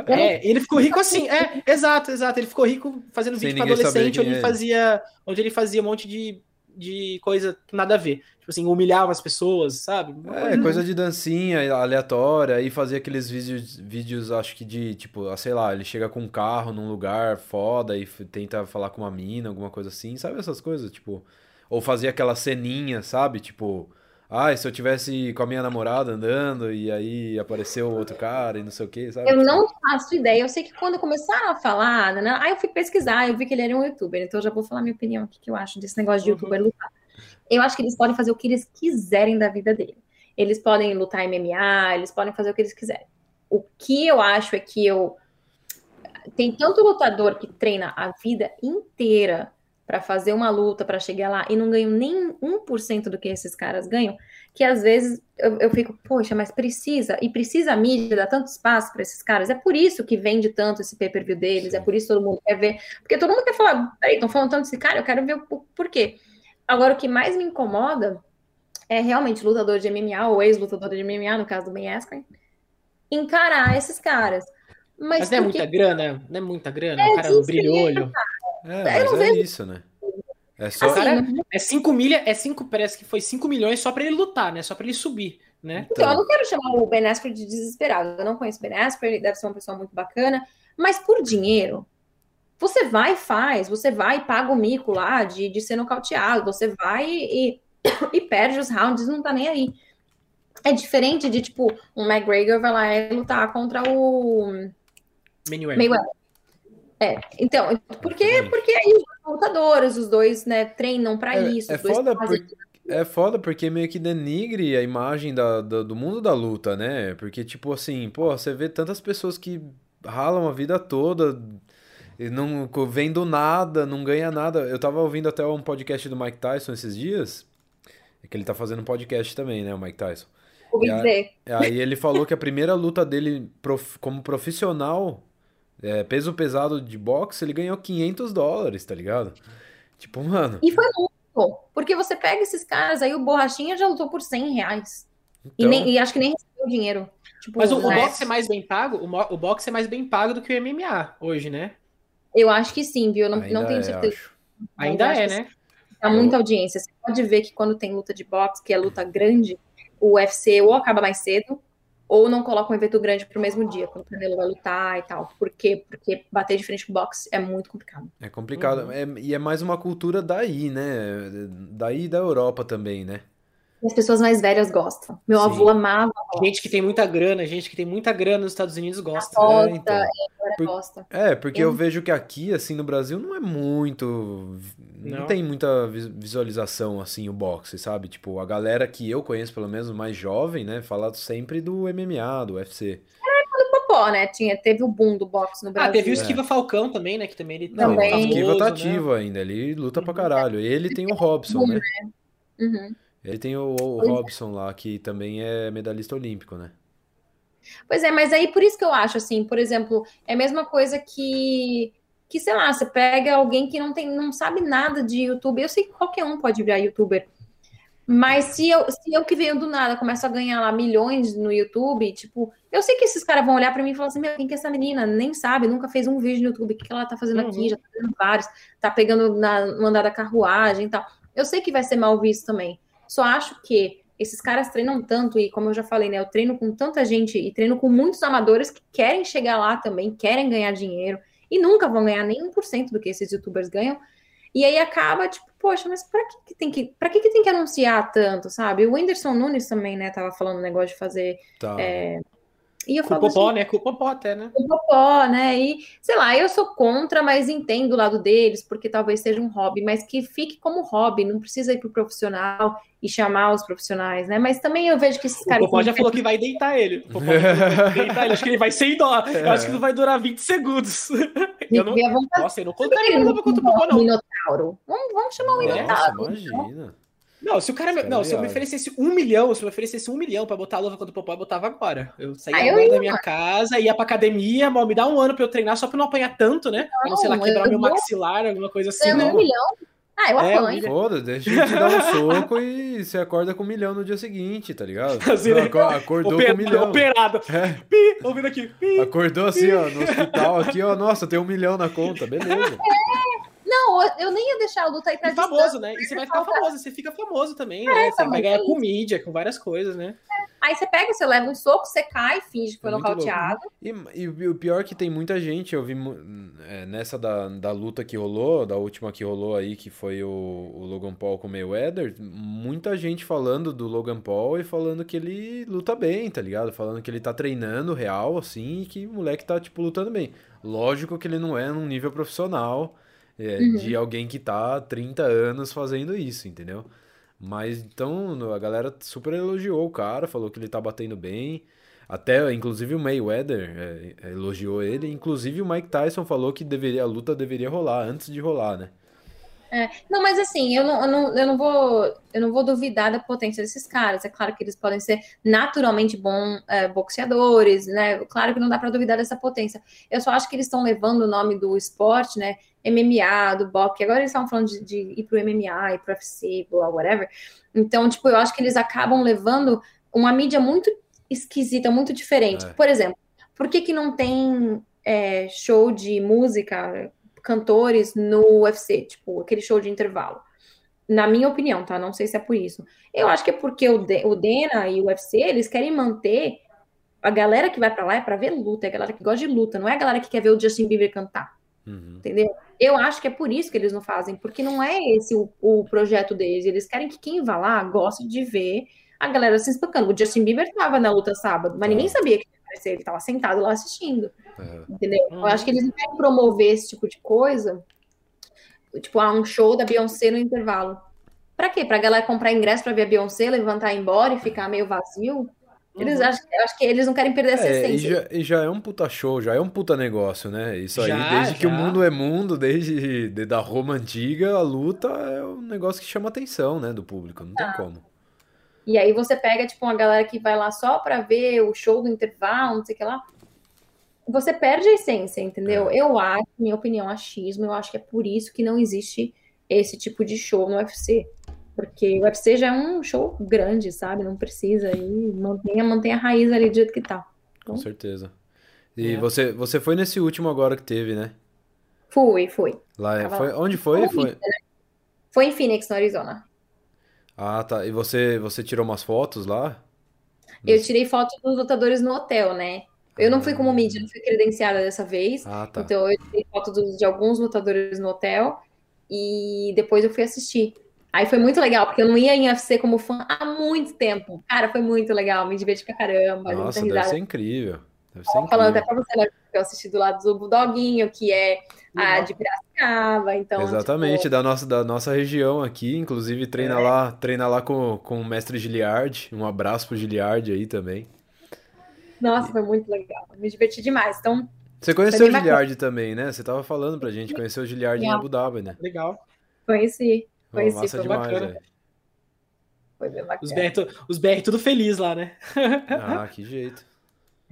É, ele ficou rico assim, é, exato, exato. Ele ficou rico fazendo vídeo para adolescente, onde ele é. fazia, onde ele fazia um monte de, de coisa nada a ver. Tipo assim, humilhava as pessoas, sabe? É, coisa de dancinha aleatória, e fazia aqueles vídeos, vídeos, acho que de, tipo, ah, sei lá, ele chega com um carro num lugar foda e tenta falar com uma mina, alguma coisa assim, sabe essas coisas, tipo, ou fazia aquela ceninha, sabe? Tipo, ah, se eu tivesse com a minha namorada andando e aí apareceu outro cara e não sei o que, sabe? Eu não faço ideia. Eu sei que quando começaram a falar, né, né, aí eu fui pesquisar, eu vi que ele era um youtuber, então eu já vou falar minha opinião aqui que eu acho desse negócio de youtuber lutar. Eu acho que eles podem fazer o que eles quiserem da vida dele. Eles podem lutar MMA, eles podem fazer o que eles quiserem. O que eu acho é que eu tem tanto lutador que treina a vida inteira para fazer uma luta, para chegar lá, e não ganho nem 1% do que esses caras ganham, que às vezes eu, eu, fico, poxa, mas precisa, e precisa a mídia dar tanto espaço para esses caras, é por isso que vende tanto esse pay-per-view deles, Sim. é por isso que todo mundo quer ver, porque todo mundo quer falar, peraí, estão falando tanto desse cara, eu quero ver o porquê. Agora, o que mais me incomoda é realmente lutador de MMA, ou ex-lutador de MMA, no caso do Ben Askren, encarar esses caras. Mas, mas não é muita grana? Não é muita grana? É, o cara brilha o olho. Cara. É, mas é isso, né? É só. Cara, é 5 milha, é 5, parece que foi 5 milhões só para ele lutar, né? Só para ele subir, né? Então, então, eu não quero chamar o Ben Askren de desesperado. Eu não conheço o Ben Askren, ele deve ser uma pessoa muito bacana, mas por dinheiro, você vai e faz, você vai e paga o mico lá de, de ser nocauteado, você vai e, e perde os rounds, não tá nem aí. É diferente de, tipo, um McGregor vai lá e lutar contra o Mayweather. Mayweather. É, então, porque, porque aí os lutadores, os dois, né, treinam para é, isso. É foda, porque, é foda porque meio que denigre a imagem da, da, do mundo da luta, né? Porque, tipo assim, pô, você vê tantas pessoas que ralam a vida toda e não vem do nada, não ganha nada. Eu tava ouvindo até um podcast do Mike Tyson esses dias, é que ele tá fazendo um podcast também, né, o Mike Tyson. Ouvi dizer. Aí ele falou que a primeira luta dele prof, como profissional é, peso pesado de boxe, ele ganhou 500 dólares, tá ligado? Tipo, mano. E foi muito, porque você pega esses caras aí, o Borrachinha já lutou por 100 reais. Então... E, nem, e acho que nem recebeu dinheiro. Tipo, Mas o, o boxe é mais bem pago? O, o boxe é mais bem pago do que o MMA hoje, né? Eu acho que sim, viu? Eu não, não tenho é, certeza. Ainda é, né? Dá muita audiência. Você pode ver que quando tem luta de boxe, que é luta grande, o UFC ou acaba mais cedo, ou não coloca um evento grande para o mesmo dia, quando o Canelo vai lutar e tal. Por quê? Porque bater de frente com o boxe é muito complicado. É complicado. Uhum. É, e é mais uma cultura daí, né? Daí da Europa também, né? As pessoas mais velhas gostam. Meu Sim. avô amava. Gente que tem muita grana, gente que tem muita grana nos Estados Unidos gosta. Gosta, é, então. é, Por... gosta. é porque eu... eu vejo que aqui, assim, no Brasil, não é muito. Não, não tem muita visualização, assim, o boxe, sabe? Tipo, a galera que eu conheço, pelo menos mais jovem, né, fala sempre do MMA, do UFC. É, do Popó, né? Tinha, teve o boom do boxe no Brasil. Ah, teve o Esquiva é. Falcão também, né? Que também ele não, também. O Esquiva tá né? ativo né? ainda, ele luta pra caralho. Ele tem o Robson, boom, né? né? Uhum. Ele tem o, o é. Robson lá, que também é medalhista olímpico, né? Pois é, mas aí por isso que eu acho, assim, por exemplo, é a mesma coisa que, que sei lá, você pega alguém que não tem, não sabe nada de YouTube, eu sei que qualquer um pode virar youtuber, mas se eu, se eu que venho do nada começo a ganhar lá milhões no YouTube, tipo, eu sei que esses caras vão olhar para mim e falar assim, meu, quem que é essa menina? Nem sabe, nunca fez um vídeo no YouTube, o que ela tá fazendo uhum. aqui? Já tá fazendo vários, tá pegando na, no andar da carruagem e tal. Eu sei que vai ser mal visto também. Só acho que esses caras treinam tanto, e como eu já falei, né? Eu treino com tanta gente e treino com muitos amadores que querem chegar lá também, querem ganhar dinheiro e nunca vão ganhar nem 1% do que esses youtubers ganham. E aí acaba, tipo, poxa, mas pra que, que tem que. Pra que, que tem que anunciar tanto, sabe? O Whindersson Nunes também, né, tava falando o negócio de fazer. Tá. É, E eu Com o falo Popó, assim, né? Com o Popó até, né? o Popó, né? E, sei lá, eu sou contra, mas entendo o lado deles, porque talvez seja um hobby, mas que fique como hobby, não precisa ir pro profissional e chamar os profissionais, né? Mas também eu vejo que esses O caras. Popó já falou que vai deitar ele. O Popó já falou que vai deitar ele. Acho que ele vai sem dó. Eu acho que não vai durar 20 segundos. Eu não... Vamos Nossa, eu não contaria nada contra o Popó, não. Minotauro. Vamos, vamos chamar o É? Nossa, Minotauro. imagina. Não, se o cara. me- Não, se eu me oferecesse um milhão, se eu me oferecesse um milhão pra botar a luva contra o Popó, eu botava agora. Eu saía Ah, eu da minha casa, ia pra academia, mal, me dá um ano pra eu treinar só pra não apanhar tanto, né? Pra não, sei lá, Não, quebrar eu meu vou- maxilar, alguma coisa assim, Ganhando né? um milhão. Ah, eu É, apanho. Foda, deixa eu te dar um soco e você acorda com um milhão no dia seguinte, tá ligado? Assim, né? Aco- Acordou com um Operado, milhão. operado. É, Pi, ouvindo aqui. Pi. acordou assim, ó, no hospital aqui, ó, nossa, tem um milhão na conta, beleza. Não, eu- nem ia deixar a luta ir pra E famoso, né? E você vai ficar famoso, você fica famoso também, né? Você vai ganhar é com mídia, com várias coisas, né? Aí você pega, você leva um soco, você cai, finge que foi É nocauteado. E, e o pior é que tem muita gente, eu vi é, nessa da, da luta que rolou, da última que rolou aí, que foi o, o Logan Paul com o Mayweather, muita gente falando do Logan Paul e falando que ele luta bem, tá ligado? Falando que ele tá treinando real, assim, e que o moleque tá, tipo, lutando bem. Lógico que ele não é num nível profissional, é, Uhum. de alguém que tá há 30 anos fazendo isso, entendeu? Mas então a galera super elogiou o cara, falou que ele tá batendo bem. Até, inclusive, o Mayweather é, é, elogiou ele. Inclusive, o Mike Tyson falou que deveria, a luta deveria rolar antes de rolar, né? Não, mas assim, eu não, eu não, eu não vou, eu não vou duvidar da potência desses caras. É claro que eles podem ser naturalmente bons é, boxeadores, né? Claro que não dá pra duvidar dessa potência. Eu só acho que eles estão levando o nome do esporte, né? MMA, do boxe. Agora eles estão falando de, de ir pro MMA, ir pro UFC, blá, whatever. Então, tipo, eu acho que eles acabam levando uma mídia muito esquisita, muito diferente. É. Por exemplo, por que que não tem é, show de música, cantores no UFC, tipo, aquele show de intervalo? Na minha opinião, tá? Não sei se é por isso. Eu acho que é porque o, De- o Dena e o UFC, eles querem manter a galera que vai pra lá é pra ver luta, é a galera que gosta de luta, não é a galera que quer ver o Justin Bieber cantar, Uhum. entendeu? Eu acho que é por isso que eles não fazem, porque não é esse o, o projeto deles. Eles querem que quem vá lá goste de ver a galera se espancando. O Justin Bieber tava na luta sábado, mas ninguém sabia que aparecer, ele tava sentado lá assistindo. É. Entendeu? Eu acho que eles não querem promover esse tipo de coisa. Tipo, ah, um show da Beyoncé no intervalo. Pra quê? Pra galera comprar ingresso pra ver a Beyoncé, levantar e ir embora e ficar meio vazio? Eles Uhum. acham, eu acho que eles não querem perder essa É, e essência. já, e já é um puta show, já é um puta negócio, né? Isso aí, Já, desde que o já. mundo é mundo, desde de- da Roma antiga, a luta é um negócio que chama atenção, né, do público, não tem como. E aí você pega, tipo, uma galera que vai lá só pra ver o show do intervalo, não sei o que lá. Você perde a essência, entendeu? Eu acho, minha opinião, achismo, eu acho que é por isso que não existe esse tipo de show no UFC. Porque o UFC já é um show grande, sabe? Não precisa aí, mantenha, mantenha a raiz ali do jeito que tá. Com Então- certeza. E É. você, você foi nesse último agora que teve, né? Fui, fui. Lá, Tava foi, lá. onde foi? Foi Foi... Foi em Phoenix, no Arizona. Ah, tá. E você, você tirou umas fotos lá? Eu tirei foto dos lutadores no hotel, né? Eu não fui como mídia, não fui credenciada dessa vez. Ah, tá. Então eu tirei foto dos- de alguns lutadores no hotel e depois eu fui assistir. Aí foi muito legal, porque eu não ia em UFC como fã há muito tempo. Cara, foi muito legal, me diverti pra caramba, Nossa, deve risada. ser incrível. Deve ser Falando até pra você, né, que eu assisti do lado do Bulldoguinho, que é a de Piracicaba, então, Exatamente, tipo, da nossa, da nossa região aqui, inclusive treina lá, treina lá com, com o mestre Giliard. Um abraço pro Giliard aí também. nossa, foi muito legal, me diverti demais. Então, Você conheceu o. Giliard também, né? Você tava falando pra gente, conheceu o Giliard em. Abu Dhabi, né? Legal. conheci, conheci, massa foi demais, bacana. velho. foi bem Os bacana. BR, tu- os BR tudo feliz lá, né? Ah, que jeito.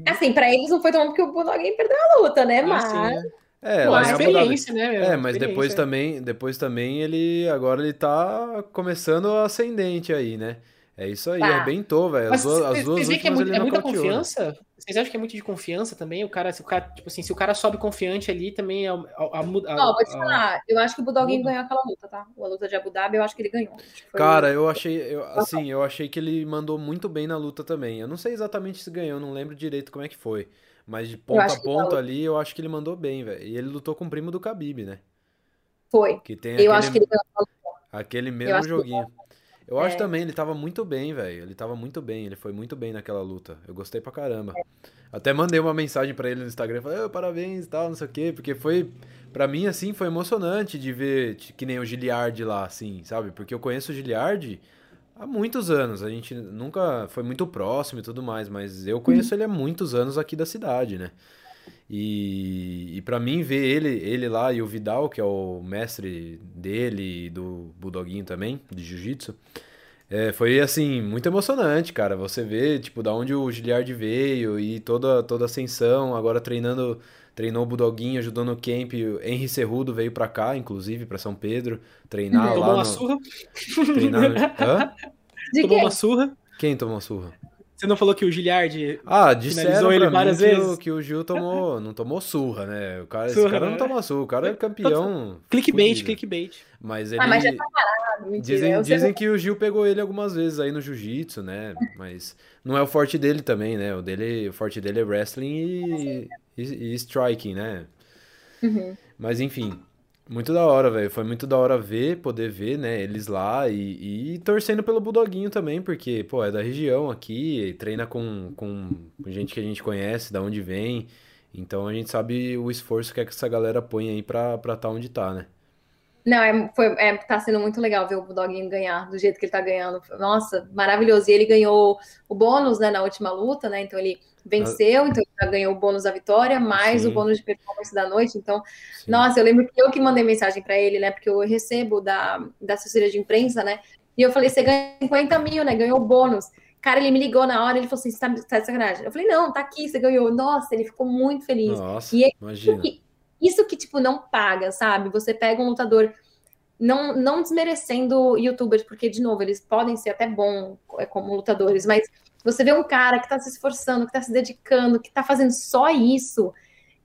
Assim, pra eles não foi tão bom porque o Bulldoguinho perdeu a luta, né? Ah, Mas, sim, né? É, Pô, experiência, né? meu? É, mas depois também, depois também ele agora ele tá começando o ascendente aí, né? É isso aí, Tá. arrebentou, velho. As Mas duas, as vocês duas vocês veem que é, muito, é muita né? confiança? Vocês acham que é muito de confiança também? O cara, se o cara, tipo assim, se o cara sobe confiante ali, também a, a, a, a- ó, vou te a- falar, eu acho que o muda. ganhou aquela luta, tá? A luta de Abu Dhabi, eu acho que ele ganhou. Foi- Cara, eu achei, eu, assim, eu achei que ele mandou muito bem na luta também. Eu não sei exatamente se ganhou, não lembro direito como é que foi. Mas de ponta a ponta ali, eu acho que ele mandou bem, velho. E ele lutou com o primo do Khabib, né? foi. Que tem Eu aquele, acho que ele ganhou aquela luta. aquele mesmo que- joguinho. Eu acho É. também, ele tava muito bem, velho. Ele tava muito bem, ele foi muito bem naquela luta. Eu gostei pra caramba. Até mandei uma mensagem pra ele no Instagram, falei, "Ô, parabéns e tal, não sei o quê, porque foi, pra mim, assim, foi emocionante de ver, que nem o Giliard lá, assim, sabe? Porque eu conheço o Giliard há muitos anos, a gente nunca foi muito próximo e tudo mais, mas eu conheço ele há muitos anos aqui da cidade, né? E, e para mim ver ele, ele lá e o Vidal, que é o mestre dele e do Budoguinho também, de Jiu-Jitsu, é, foi assim, muito emocionante, cara. Você vê, tipo, da onde o Giliard veio e toda, toda a ascensão, agora treinando, treinou o Budoguinho, ajudou no camp. O Henry Cerrudo veio pra cá, inclusive, pra São Pedro, treinar Tomou lá uma no, surra? treinar Tomou quê? uma surra? Quem tomou surra? Você não falou que o Giliard Ah, disseram Finalizou ele várias que, vezes. o, que o Gil tomou, não tomou surra, né? O cara, esse Surra, cara não né? toma surra, o cara é campeão. Clickbait, fudido. clickbait. Mas ele. Ah, mas já tá parado, mentira. Dizem, dizem que o Gil pegou ele algumas vezes aí no jiu-jitsu, né? Mas não é o forte dele também, né? O, dele, o forte dele é wrestling e, e, e striking, né? Uhum. Mas enfim, muito da hora, velho. Foi muito da hora ver, poder ver, né? Eles lá e, e torcendo pelo Budoguinho também, porque, pô, é da região aqui, treina com, com, com gente que a gente conhece, da onde vem. Então a gente sabe o esforço que, é que essa galera põe aí pra estar tá onde tá, né? Não, é, foi, é, tá sendo muito legal ver o Bulldoguinho ganhar do jeito que ele tá ganhando. Nossa, maravilhoso. E ele ganhou o bônus, né, na última luta, né? Então ele venceu, então ele já ganhou o bônus da vitória, mais Sim. o bônus de performance da noite. Então, Sim. nossa, eu lembro que eu que mandei mensagem pra ele, né? Porque eu recebo da, da assessoria de imprensa, né? E eu falei, você ganha 50 mil, né? Ganhou o bônus. Cara, ele me ligou na hora, ele falou assim, você tá, tá de sacanagem? Eu falei, não, tá aqui, você ganhou. Nossa, ele ficou muito feliz. Nossa, E é imagina. Isso que, tipo, não paga, sabe? Você pega um lutador, não, não desmerecendo youtubers, porque, de novo, eles podem ser até bons é, como lutadores, mas você vê um cara que tá se esforçando, que tá se dedicando, que tá fazendo só isso,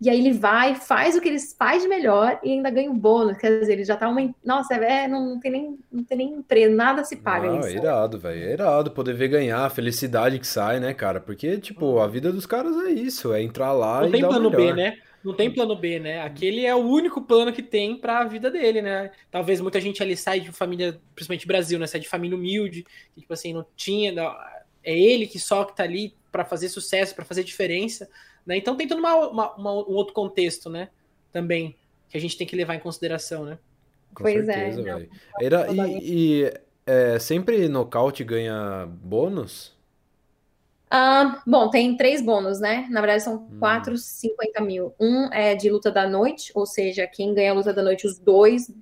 e aí ele vai, faz o que eles faz de melhor e ainda ganha um bônus. Quer dizer, ele já tá uma. Nossa, é, não, tem nem, não tem nem empresa, nada se paga Não, isso. é irado, velho. É irado poder ver ganhar, a felicidade que sai, né, cara? Porque, tipo, a vida dos caras é isso, é entrar lá Não e tem dar o plano B, né? Não tem plano B, né? Aquele é o único plano que tem pra vida dele, né? Talvez muita gente ali sai de família, principalmente Brasil, né? Sai de família humilde, que, tipo assim, não tinha. não- é ele que só que tá ali pra fazer sucesso, pra fazer diferença, né? Então tem todo uma, uma- uma- um outro contexto, né? Também, que a gente tem que levar em consideração, né? Com Pois é, certeza, não. velho. Era- E, e, é, sempre nocaute ganha bônus? Ah, bom, tem três bônus, né? Na verdade, são Hum. quatro, 50 mil. Um é de luta da noite, ou seja, quem ganha a luta da noite, os dois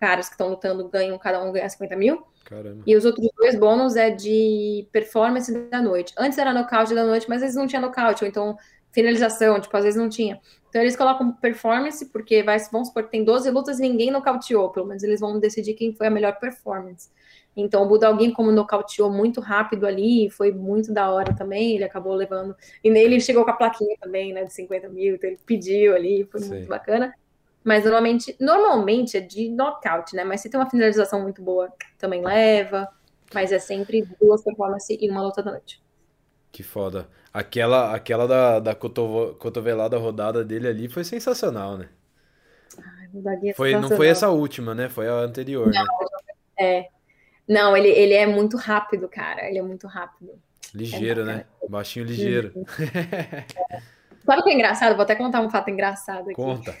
caras que estão lutando ganham, cada um ganha 50 mil. Caramba. E os outros dois bônus é de performance da noite. Antes era nocaute da noite, mas às vezes não tinha nocaute, ou então finalização, tipo, às vezes não tinha. Então eles colocam performance, porque vai, vamos supor que tem 12 lutas e ninguém nocauteou, pelo menos eles vão decidir quem foi a melhor performance. Então o Budoguinho, como nocauteou muito rápido ali, foi muito da hora também, ele acabou levando. E nele ele chegou com a plaquinha também, né, de 50 mil, então ele pediu ali, foi Sim. muito bacana. Mas normalmente, normalmente é de nocaute, né? Mas se tem uma finalização muito boa, também leva. Mas é sempre duas performances e uma luta da noite. Que foda. Aquela, aquela da, da cotovo- cotovelada rodada dele ali foi sensacional, né? Ai, é Foi, não foi sensacional. essa última, né? Foi a anterior, né? É. Não, ele, ele é muito rápido, cara. Ele é muito rápido. Ligeiro, né? Baixinho ligeiro. Sabe o que é engraçado? Vou até contar um fato engraçado aqui. Conta.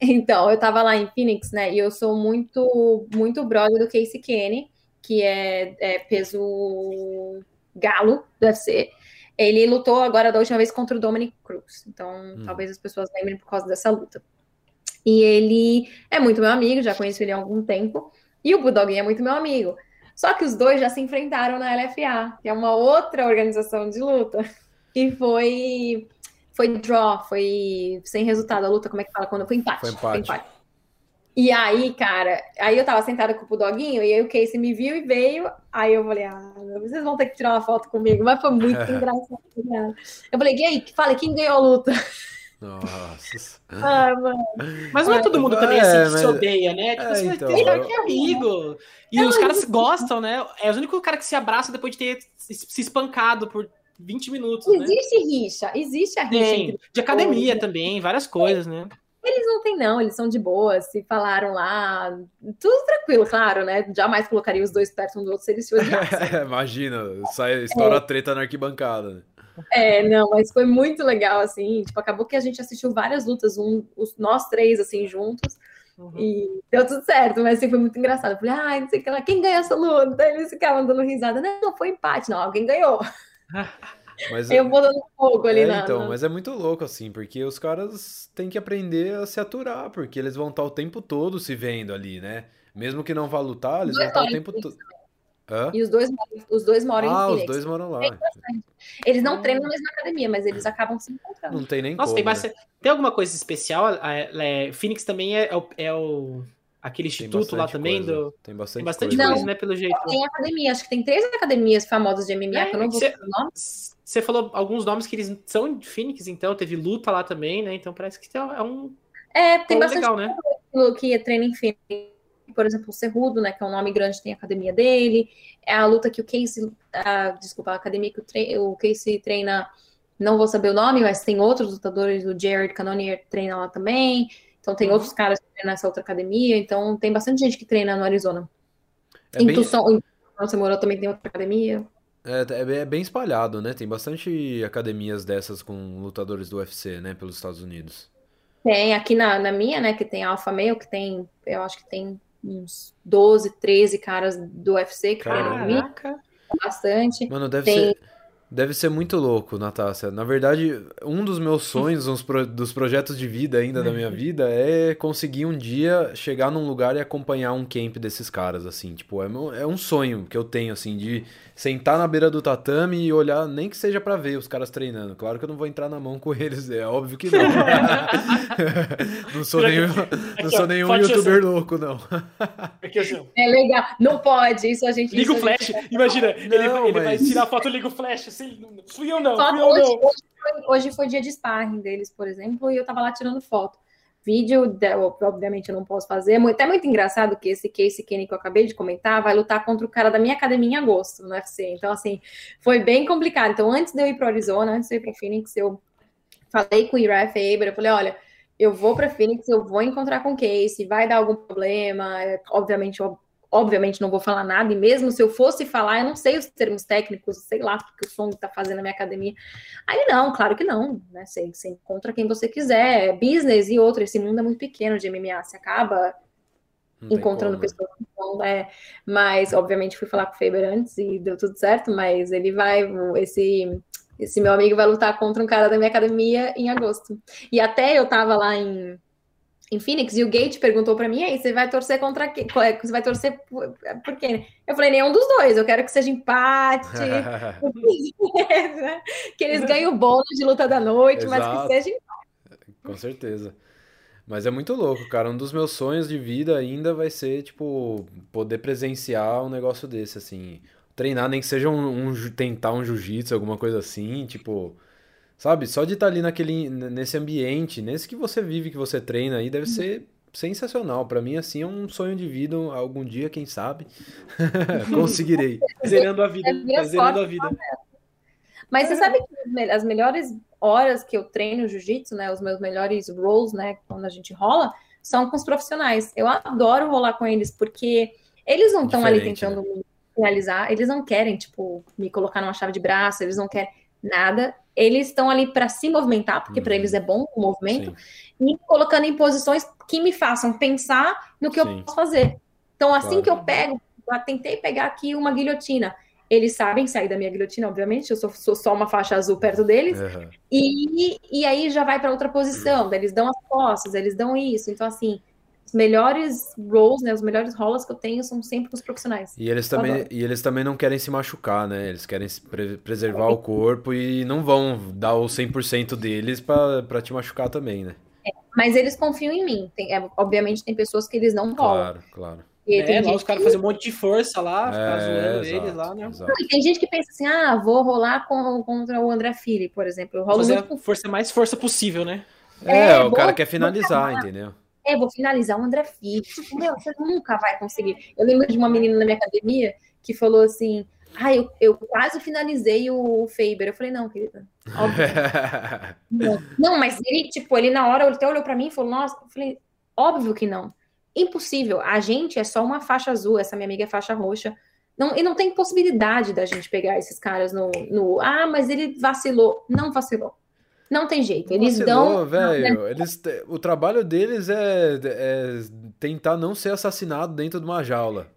Então, eu tava lá em Phoenix, né? E eu sou muito, muito brother do Casey Kenny, que é, é peso galo do UFC. Ele lutou agora da última vez contra o Dominic Cruz. Então, talvez as pessoas lembrem por causa dessa luta. E ele é muito meu amigo, já conheço ele há algum tempo. E o Budoguinho é muito meu amigo. Só que os dois já se enfrentaram na LFA, que é uma outra organização de luta. E foi foi draw, foi sem resultado a luta, como é que fala quando foi empate. Foi empate. E aí, cara, aí eu tava sentada com o Budoguinho e aí o Casey me viu e veio. Aí eu falei, ah, vocês vão ter que tirar uma foto comigo, mas foi muito engraçado. Cara. Eu falei, e aí, fala, quem ganhou a luta? Nossa. Ah, mano. Mas não é todo mundo também É, assim que mas- se odeia, né? Tipo É, assim, então, tem eu- que é amigo. E os caras gostam, né? É o único cara que se abraça depois de ter se espancado por 20 minutos, né? Existe rixa, existe a rixa Tem. De academia Oi. também, várias coisas, né? Eles não têm, não, eles são de boa, se falaram lá, tudo tranquilo, claro, né? Jamais colocaria os dois perto um do outro se eles se odiassem. Imagina, sai, estoura é. treta na arquibancada, né? É, não, mas foi muito legal, assim, tipo, acabou que a gente assistiu várias lutas, um, os, nós três, assim, juntos, uhum. e deu tudo certo, mas assim, foi muito engraçado. Eu falei, ai, não sei o que lá, quem ganhou essa luta? Eles ficavam dando risada, não, não foi empate, não, alguém ganhou. Mas, eu vou dando fogo ali é, na. Então, mas é muito louco, assim, porque os caras têm que aprender a se aturar, porque eles vão estar o tempo todo se vendo ali, né? Mesmo que não vá lutar, eles vão estar o tempo todo. E os dois, os dois moram ah, em Phoenix. os dois moram lá. Eles não treinam na mesma academia, mas eles acabam se encontrando. Não tem nem Nossa, como, tem, né? bastante... tem alguma coisa especial? É, Phoenix também é, é, o, é o aquele instituto lá também coisa. do. Tem bastante, tem bastante coisa, coisa, né? Pelo jeito. Tem academia, acho que tem três academias famosas de MMA, É, que eu não vou cê- falar o nome. Você falou alguns nomes que eles são de Phoenix, então teve luta lá também, né? Então parece que é um É, tem bastante legal, né? que treina em Phoenix. Por exemplo, o Cerrudo, né, que é um nome grande, tem a academia dele. É a luta que o Casey, ah, desculpa, a academia que o, tre- o Casey treina, não vou saber o nome, mas tem outros lutadores, o Jared Cannonier treina lá também. Então tem Uhum. outros caras que treinam nessa outra academia. Então tem bastante gente que treina no Arizona. É em bem, Tucson, você morou também tem outra academia. é, é bem- é bem espalhado, né? Tem bastante academias dessas com lutadores do UFC, né? Pelos Estados Unidos. Tem aqui na, na minha, né, que tem a Alpha Male, que tem, eu acho que tem uns 12, 13 caras do UFC que treinam comigo, Caraca. bastante. Mano, deve Tem- ser, deve ser muito louco, Natácia. Na verdade, um dos meus sonhos, uns pro- dos projetos de vida ainda da minha vida, é conseguir um dia chegar num lugar e acompanhar um camp desses caras, assim. Tipo, é, é um sonho que eu tenho, assim, de sentar na beira do tatame e olhar, nem que seja pra ver os caras treinando. Claro que eu não vou entrar na mão com eles, é óbvio que não. não sou nenhum, não sou nenhum youtuber louco, não. Assim, É legal. Não pode, isso a gente. Liga o flash, gente- imagina, ele, Não, ele vai mas- tirar a foto, liga o flash, assim, fui eu não, fui eu hoje, não. hoje, foi, hoje foi dia de sparring deles, por exemplo, e eu tava lá tirando foto. Vídeo, de- obviamente eu não posso fazer. Muito- até muito engraçado que esse Casey Kenny que eu acabei de comentar vai lutar contra o cara da minha academia em agosto no UFC. Então, assim, foi bem complicado. Então, antes de eu ir para Arizona, antes de eu ir para Phoenix, eu falei com o Ira Faber, eu falei, olha, eu vou para Phoenix, eu vou encontrar com o Casey, vai dar algum problema, é, obviamente, eu, obviamente não vou falar nada, e mesmo se eu fosse falar, eu não sei os termos técnicos, sei lá o que o som tá fazendo na minha academia. Aí não, claro que não, né? Você, você encontra quem você quiser, é business e outro, esse mundo é muito pequeno de MMA, você acaba encontrando como, né? pessoas que não, né? Mas, obviamente, fui falar com o Faber antes e deu tudo certo, mas ele vai, esse, esse meu amigo vai lutar contra um cara da minha academia em agosto. E até eu tava lá em, em Phoenix e o Gate perguntou pra mim, aí, você vai torcer contra quem? É- Você vai torcer por, por quem? Eu falei, nenhum dos dois, eu quero que seja empate, que eles ganhem o bônus de luta da noite, mas Exato. que seja Com certeza. Mas é muito louco, cara. Um dos meus sonhos de vida ainda vai ser, tipo, poder presenciar um negócio desse, assim. Treinar, nem que seja um, um tentar um jiu-jitsu, alguma coisa assim, tipo. Sabe? Só de estar ali naquele, nesse ambiente, nesse que você vive, que você treina aí, deve ser sensacional. Pra mim, assim, é um sonho de vida. Algum dia, quem sabe, conseguirei. Zerando a vida, É tá zerando a vida. Mas você sabe que as me- as melhores horas que eu treino jiu-jitsu, né, os meus melhores rolls, né, quando a gente rola, são com os profissionais. Eu adoro rolar com eles porque eles não estão ali tentando me finalizar, eles não querem, tipo, me colocar numa chave de braço, eles não querem nada. Eles estão ali para se movimentar, porque para Uhum. eles é bom o movimento, Sim. e colocando em posições que me façam pensar no que Sim. eu posso fazer. Então, assim Claro. que eu pego, eu tentei pegar aqui uma guilhotina. Eles sabem sair da minha guilhotina, obviamente, eu sou, sou só uma faixa azul perto deles, Aham. e, e aí já vai para outra posição, daí eles dão as costas, eles dão isso. Então, assim, os melhores rolls, né, os melhores rolas que eu tenho são sempre com os profissionais. E eles também, e eles também não querem se machucar, né? Eles querem pre- preservar o corpo e não vão dar o 100% deles pra, pra te machucar também, né? Mas eles confiam em mim. Tem- é, obviamente, tem pessoas que eles não rolam. Claro, claro. E É, tem lá os caras que- fazem um monte de força lá, ficar É, zoando exato, eles lá, né? E tem gente que pensa assim, ah, vou rolar com- contra o André Fili, por exemplo. Eu rolo Fazer muito a com força mais força possível, né? É, É, o cara quer finalizar, entendeu? É, vou finalizar o André Filho. Tipo, meu, você nunca vai conseguir. Eu lembro de uma menina na minha academia que falou assim: Ah, eu, eu quase finalizei o Faber. Eu falei, não, querida. Óbvio. não. não, mas ele, tipo, ele na hora ele até olhou para mim e falou, nossa, eu falei, óbvio que não. Impossível. A gente é só uma faixa azul, essa minha amiga é faixa roxa. Não, e não tem possibilidade da gente pegar esses caras no, no. Ah, mas ele vacilou. Não vacilou. Não tem jeito. Eles vacilou, dão. velho. Eles, o trabalho deles é, é tentar não ser assassinado dentro de uma jaula.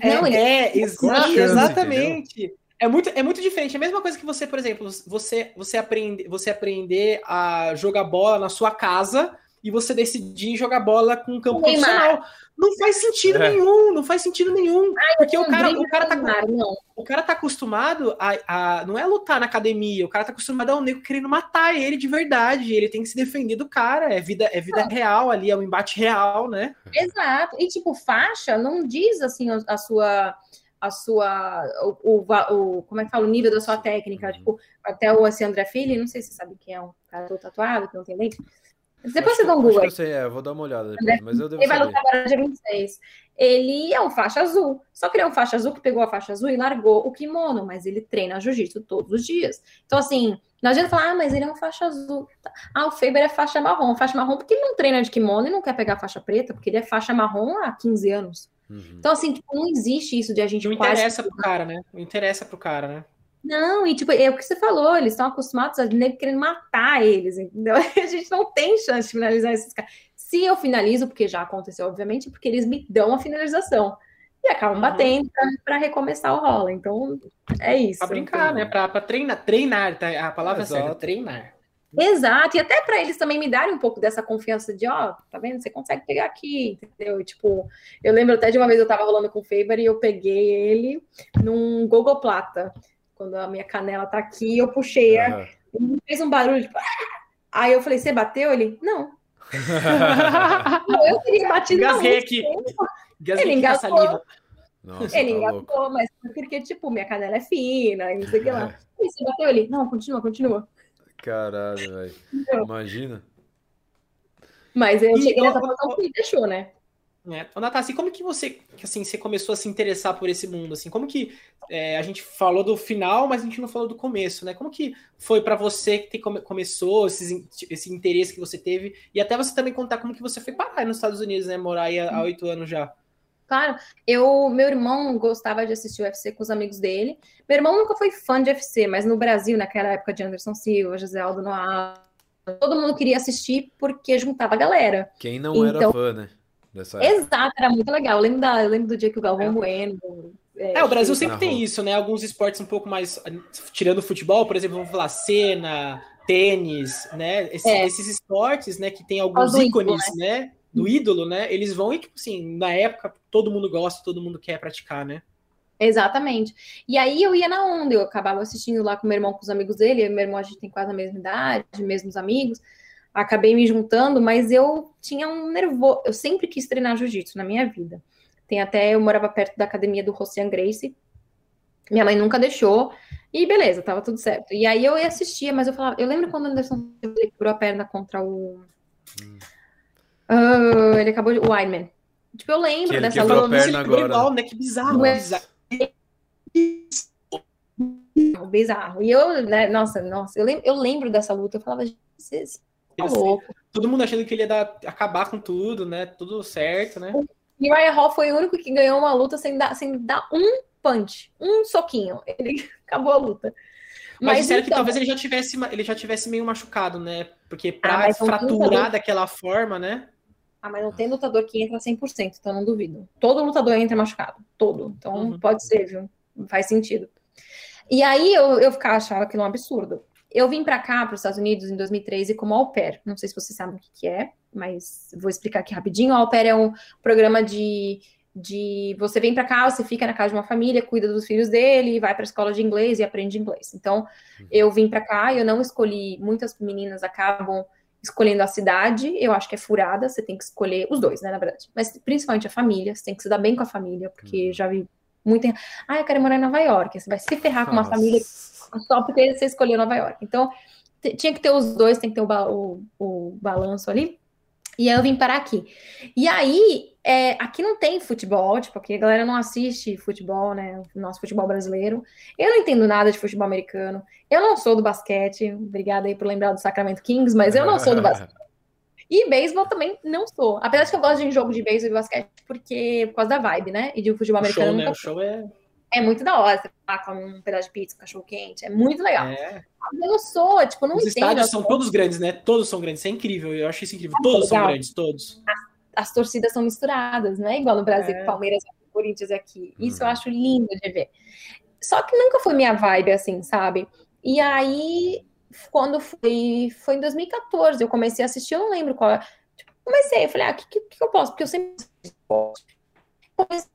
É, não, é, exa exatamente. É muito, é muito diferente. É a mesma coisa que você, por exemplo, você, você, aprende, você aprender a jogar bola na sua casa e você decidir jogar bola com um campo profissional. Não faz sentido é. nenhum, não faz sentido nenhum. Ai, porque o cara, o, cara tá, não. o cara tá acostumado a, a. Não é lutar na academia, o cara tá acostumado a um nego querendo matar ele de verdade. Ele tem que se defender do cara. É vida, é vida real ali, é um embate real, né? Exato. E tipo, faixa não diz assim a sua a sua o, o, o, como é que fala o nível da sua técnica tipo até o assim, André Filho não sei se você sabe quem é um cara todo tatuado que não tem lente depois você dá um Google. Eu sei, é, vou dar uma olhada depois, mas eu devo Ele vai lutar agora dia 26. Ele é um faixa azul. Só que ele é um faixa azul que pegou a faixa azul e largou o kimono, mas ele treina jiu-jitsu todos os dias. Então, assim, não adianta falar, ah, mas ele é um faixa azul. Ah, o Faber é faixa marrom. Faixa marrom porque ele não treina de kimono e não quer pegar faixa preta, porque ele é faixa marrom há 15 anos. Uhum. Então, assim, tipo, não existe isso de a gente. Não quase... interessa pro cara, né? Não interessa pro cara, né? Não, e tipo, é o que você falou, eles estão acostumados a nego querendo matar eles, entendeu? A gente não tem chance de finalizar esses caras. Se eu finalizo, porque já aconteceu, obviamente, é porque eles me dão a finalização. E acabam uhum. batendo para recomeçar o rola. Então, é isso. Pra brincar, então... né? Pra, pra treinar, treinar, tá? A palavra é certa, treinar. Exato, e até para eles também me darem um pouco dessa confiança de, ó, tá vendo? Você consegue pegar aqui, entendeu? E, tipo, eu lembro até de uma vez eu tava rolando com o Faber e eu peguei ele num Google Plata quando a minha canela tá aqui, eu puxei, uhum. ele fez um barulho, tipo, ah! aí eu falei, você bateu? Ele, não. eu teria batido Engasguei aqui. ele engasgou. Nossa, ele tá engasgou, mas porque, tipo, minha canela é fina, e não sei o que lá. E você bateu? Ele, não, continua, continua. Caralho, velho. Imagina. Mas eu e cheguei nessa posição que deixou, né? É. Ô, Natassi, como que você, assim, você começou a se interessar por esse mundo? Assim, como que é, a gente falou do final, mas a gente não falou do começo, né? Como que foi para você que come, começou esses, esse interesse que você teve e até você também contar como que você foi parar nos Estados Unidos, né? Morar aí há oito anos já. Claro, eu, meu irmão gostava de assistir o UFC com os amigos dele. Meu irmão nunca foi fã de UFC, mas no Brasil, naquela época de Anderson Silva, José Aldo Noah, todo mundo queria assistir porque juntava a galera. Quem não então, era fã, né? Exato, era muito legal. Eu lembro, da, eu lembro do dia que o Galvão é. Bueno. É, é, o Brasil sempre tem isso, né? Alguns esportes um pouco mais. Tirando o futebol, por exemplo, vamos falar cena, tênis, né? Esse, é. Esses esportes, né, que tem alguns ícones, ídolo, né? né? Do ídolo, né? Eles vão e, tipo assim, na época, todo mundo gosta, todo mundo quer praticar, né? Exatamente. E aí eu ia na onda, eu acabava assistindo lá com meu irmão, com os amigos dele. meu irmão, a gente tem quase a mesma idade, mesmos amigos acabei me juntando, mas eu tinha um nervoso. Eu sempre quis treinar jiu-jitsu na minha vida. Tem até, eu morava perto da academia do Rocian Grace. Minha mãe nunca deixou. E beleza, tava tudo certo. E aí eu ia assistir, mas eu falava, eu lembro quando o Anderson quebrou a perna contra o. Uh, ele acabou de. O Weidman. Tipo, eu lembro que dessa luta. Perna agora. Igual, né? Que bizarro. É... bizarro. Bizarro. E eu, né, nossa, nossa, eu lembro, eu lembro dessa luta. Eu falava, Jesus, Tá todo mundo achando que ele ia dar, acabar com tudo, né? Tudo certo, né? E Ryan Hall foi o único que ganhou uma luta sem dar, sem dar um punch, um soquinho. Ele acabou a luta. Mas, mas então... que talvez ele já tivesse ele já tivesse meio machucado, né? Porque para ah, fraturar lutador... daquela forma, né? Ah, mas não tem lutador que entra 100%, então não duvido. Todo lutador entra machucado, todo. Então uhum. pode ser, viu? Faz sentido. E aí eu, eu ficava achando aquilo um absurdo. Eu vim para cá, para os Estados Unidos, em 2013 como au pair. Não sei se vocês sabem o que, que é, mas vou explicar aqui rapidinho. O au pair é um programa de, de você vem para cá, você fica na casa de uma família, cuida dos filhos dele, vai para a escola de inglês e aprende inglês. Então, uhum. eu vim para cá, eu não escolhi. Muitas meninas acabam escolhendo a cidade, eu acho que é furada, você tem que escolher os dois, né, na verdade. Mas principalmente a família, você tem que se dar bem com a família, porque uhum. já vi muita. Ah, eu quero morar em Nova York. Você vai se ferrar com uma família só porque você escolheu Nova York. Então, tinha que ter os dois, tem que ter o, ba o, o balanço ali. E aí eu vim parar aqui. E aí, é, aqui não tem futebol, tipo, aqui a galera não assiste futebol, né? O nosso futebol brasileiro. Eu não entendo nada de futebol americano. Eu não sou do basquete. Obrigada aí por lembrar do Sacramento Kings, mas eu não sou do basquete. E beisebol também não sou. Apesar de que eu gosto de jogo de beisebol e basquete, porque por causa da vibe, né? E de futebol americano. Show, né? O show é. É muito da hora. Você tá com um pedaço de pizza, um cachorro quente. É muito legal. É. Mas eu sou, tipo, não Os entendo. estádios são todos grandes, né? Todos são grandes. Isso é incrível. Eu acho isso incrível. Todos são legal. grandes, todos. As torcidas são misturadas, não é igual no Brasil, É. Palmeiras e Corinthians aqui. Isso eu Uhum. acho lindo de ver. Só que nunca foi minha vibe, assim, sabe? E aí, quando foi, foi em 2014, eu comecei a assistir, eu não lembro qual. é. Tipo, comecei, eu falei, ah, o que, que, que eu posso? Porque eu sempre. Comecei-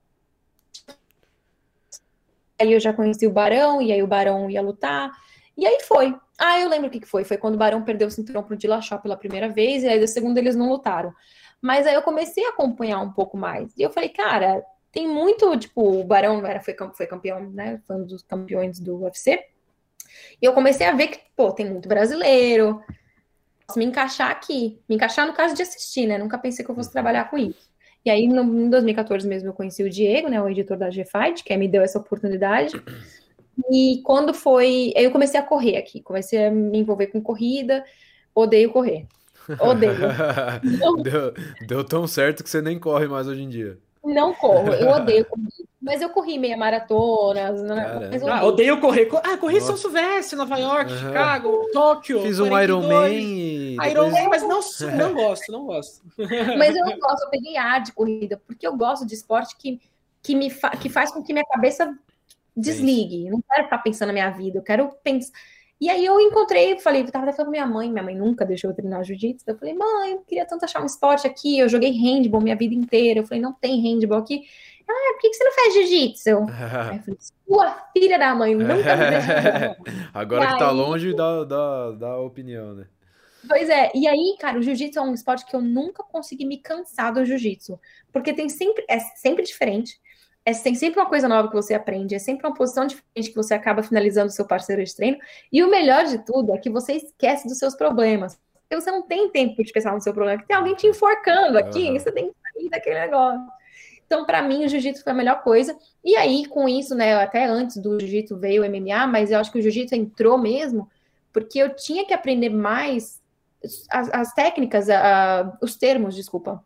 Aí eu já conheci o Barão, e aí o Barão ia lutar. E aí foi. Ah, eu lembro o que que foi. Foi quando o Barão perdeu o cinturão pro Dillashaw pela primeira vez, e aí da segunda eles não lutaram. Mas aí eu comecei a acompanhar um pouco mais. E eu falei, cara, tem muito, tipo, o Barão era, foi, foi campeão, né? Foi um dos campeões do UFC. E eu comecei a ver que, pô, tem muito brasileiro. Posso me encaixar aqui. Me encaixar no caso de assistir, né? Nunca pensei que eu fosse trabalhar com isso. E aí, no, em 2014 mesmo, eu conheci o Diego, né? O editor da G-Fight, que me deu essa oportunidade. E quando foi. Eu comecei a correr aqui. Comecei a me envolver com corrida. Odeio correr. Odeio. Deu, deu tão certo que você nem corre mais hoje em dia. Não corro. Eu odeio correr. Mas eu corri meia maratona. Caramba. Mas eu Ah, odeio. odeio correr. Co- Ah, corri em São Nossa. Silvestre, Nova York, Aham. Chicago, Tóquio. Fiz um 42. Ironman e. Iron Man, mas não, não gosto, não gosto. Mas eu não gosto, eu peguei ar de corrida, porque eu gosto de esporte que, que, me fa que faz com que minha cabeça desligue. Eu não quero ficar pensando na minha vida, eu quero pensar. E aí eu encontrei, falei, eu tava até falando com minha mãe, minha mãe nunca deixou eu treinar jiu-jitsu. Eu falei, mãe, eu queria tanto achar um esporte aqui, eu joguei handball minha vida inteira. Eu falei, não tem handball aqui. Ah, por que, que você não faz jiu-jitsu? Aí eu falei, sua filha da mãe, nunca me deixou. Agora E que tá aí- longe, dá, dá, dá opinião, né? Pois é, e aí, cara, o jiu-jitsu é um esporte que eu nunca consegui me cansar do jiu-jitsu, porque tem sempre, é sempre diferente, é, tem sempre uma coisa nova que você aprende, é sempre uma posição diferente que você acaba finalizando o seu parceiro de treino, e o melhor de tudo é que você esquece dos seus problemas, porque você não tem tempo de pensar no seu problema, que tem alguém te enforcando aqui, e você tem que sair daquele negócio. Então, pra mim, o jiu-jitsu foi a melhor coisa. E aí, com isso, né, até antes do jiu-jitsu veio o MMA, mas eu acho que o jiu-jitsu entrou mesmo porque eu tinha que aprender mais as, as técnicas, a- a- os termos, desculpa.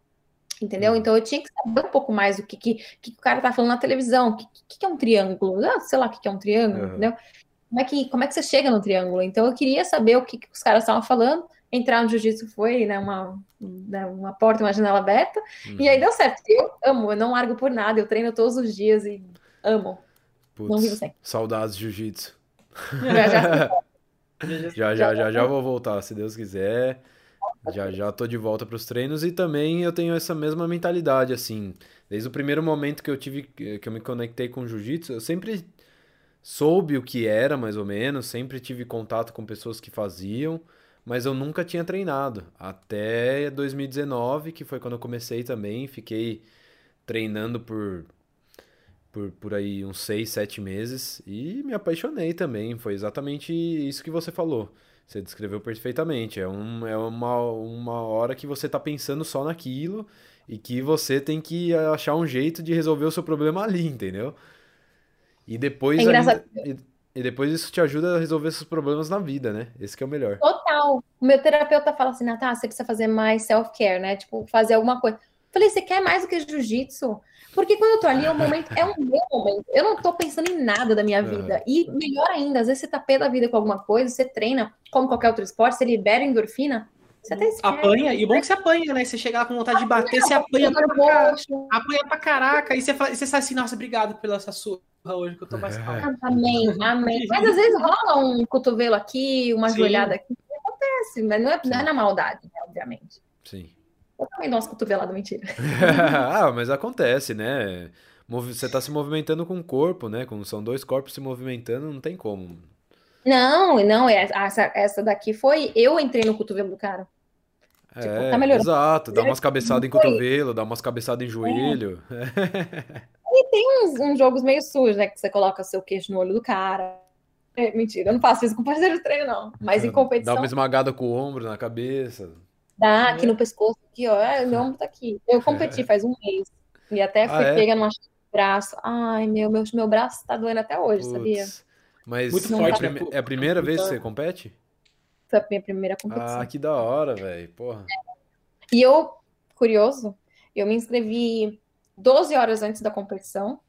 Entendeu? Uhum. Então eu tinha que saber um pouco mais do que, que, que o cara tá falando na televisão. O que, que, que é um triângulo? Ah, sei lá o que, que é um triângulo, Uhum. entendeu? Como é, que, como é que você chega no triângulo? Então eu queria saber o que, que os caras estavam falando. Entrar no jiu-jitsu foi né, uma, né, uma porta, uma janela aberta. E Uhum. aí deu certo. Eu amo, eu não largo por nada. Eu treino todos os dias e amo. Putz, não vivo sem. Saudades de jiu-jitsu. Já, já, Já, já, já, já vou voltar, se Deus quiser. Já, já tô de volta pros treinos e também eu tenho essa mesma mentalidade, assim. Desde o primeiro momento que eu tive, que eu me conectei com jiu-jitsu, eu sempre soube o que era, mais ou menos, sempre tive contato com pessoas que faziam, mas eu nunca tinha treinado. Até 2019, que foi quando eu comecei também, fiquei treinando por, por, por aí uns seis, sete meses e me apaixonei também. Foi exatamente isso que você falou. Você descreveu perfeitamente. É, um, é uma, uma hora que você tá pensando só naquilo e que você tem que achar um jeito de resolver o seu problema ali, entendeu? E depois É engraçado. ainda- e, e depois isso te ajuda a resolver seus problemas na vida, né? Esse que é o melhor. Total. O meu terapeuta fala assim, Natália, você precisa fazer mais self-care, né? Tipo, fazer alguma coisa. Falei, você quer mais do que jiu-jitsu? Porque quando eu tô ali, é um momento, é um meu momento. Eu não tô pensando em nada da minha Aham. vida. E melhor ainda, às vezes você tá pé da vida com alguma coisa, você treina, como qualquer outro esporte, você libera endorfina, você até esquece. Apanha, e o bom é que você apanha, né? Você chega lá com vontade de bater, você apanha pra, caraca, apanha pra caraca, e você, fala, e você sai assim, nossa, obrigado pela essa surra hoje, que eu tô mais calmo. Amém, amém. Mas às vezes rola um cotovelo aqui, uma Sim. joelhada aqui. Acontece, mas não é, não é na maldade, né, obviamente. Sim. Eu também dou umas cotoveladas, mentira. ah, mas acontece, né? Você tá se movimentando com o corpo, né? Como são dois corpos se movimentando, não tem como. Não, não, é- essa, essa daqui foi. Eu entrei no cotovelo do cara. Tipo, É, tá melhorando. exato. Dá umas cabeçadas em cotovelo, dá umas cabeçadas em joelho. Uns, uns jogos meio sujos, né? Que você coloca seu queixo no olho do cara. É, mentira, eu não faço isso com parceiro de treino, não. Mas em Dá competição. uma esmagada com o ombro na cabeça. Dá aqui no pescoço, aqui, ó. Ah, meu ombro tá aqui. Eu competi faz um mês. E até fui Ah, é? pega numa braço. Ai, meu, meu, meu braço tá doendo até hoje, sabia? Putz. Mas Muito é, forte, né? é a primeira vez que você compete? Foi a minha primeira competição. Ah, que da hora, velho. Porra. E eu, curioso, eu me inscrevi 12 horas antes da competição,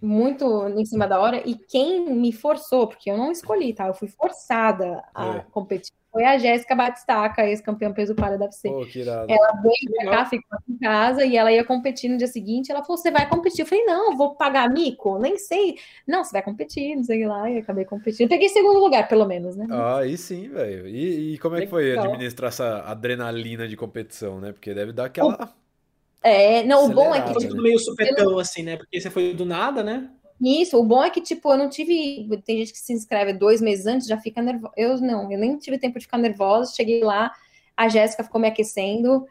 muito em cima da hora, e quem me forçou, porque eu não escolhi, tá? Eu fui forçada a É. competir, foi a Jéssica Batistaca, ex-campeã peso palha da UFC. Irado. Ela veio pra cá, ficou em casa e ela ia competir no dia seguinte. Ela falou: Você vai competir? Eu falei: Não, eu vou pagar mico, nem sei. Não, você vai competir, não sei lá. E acabei competindo. Peguei segundo lugar, pelo menos, né? Ah, aí sim, velho. E, e como é que foi administrar essa adrenalina de competição, né? Porque deve dar aquela. É, não, o bom é que Acelerado, Foi né? tudo meio supetão, assim, né? Porque você foi do nada, né? Isso, o bom é que, tipo, eu não tive. Tem gente que se inscreve dois meses antes, já fica nervosa. Eu não, eu nem tive tempo de ficar nervosa. Cheguei lá, a Jéssica ficou me aquecendo.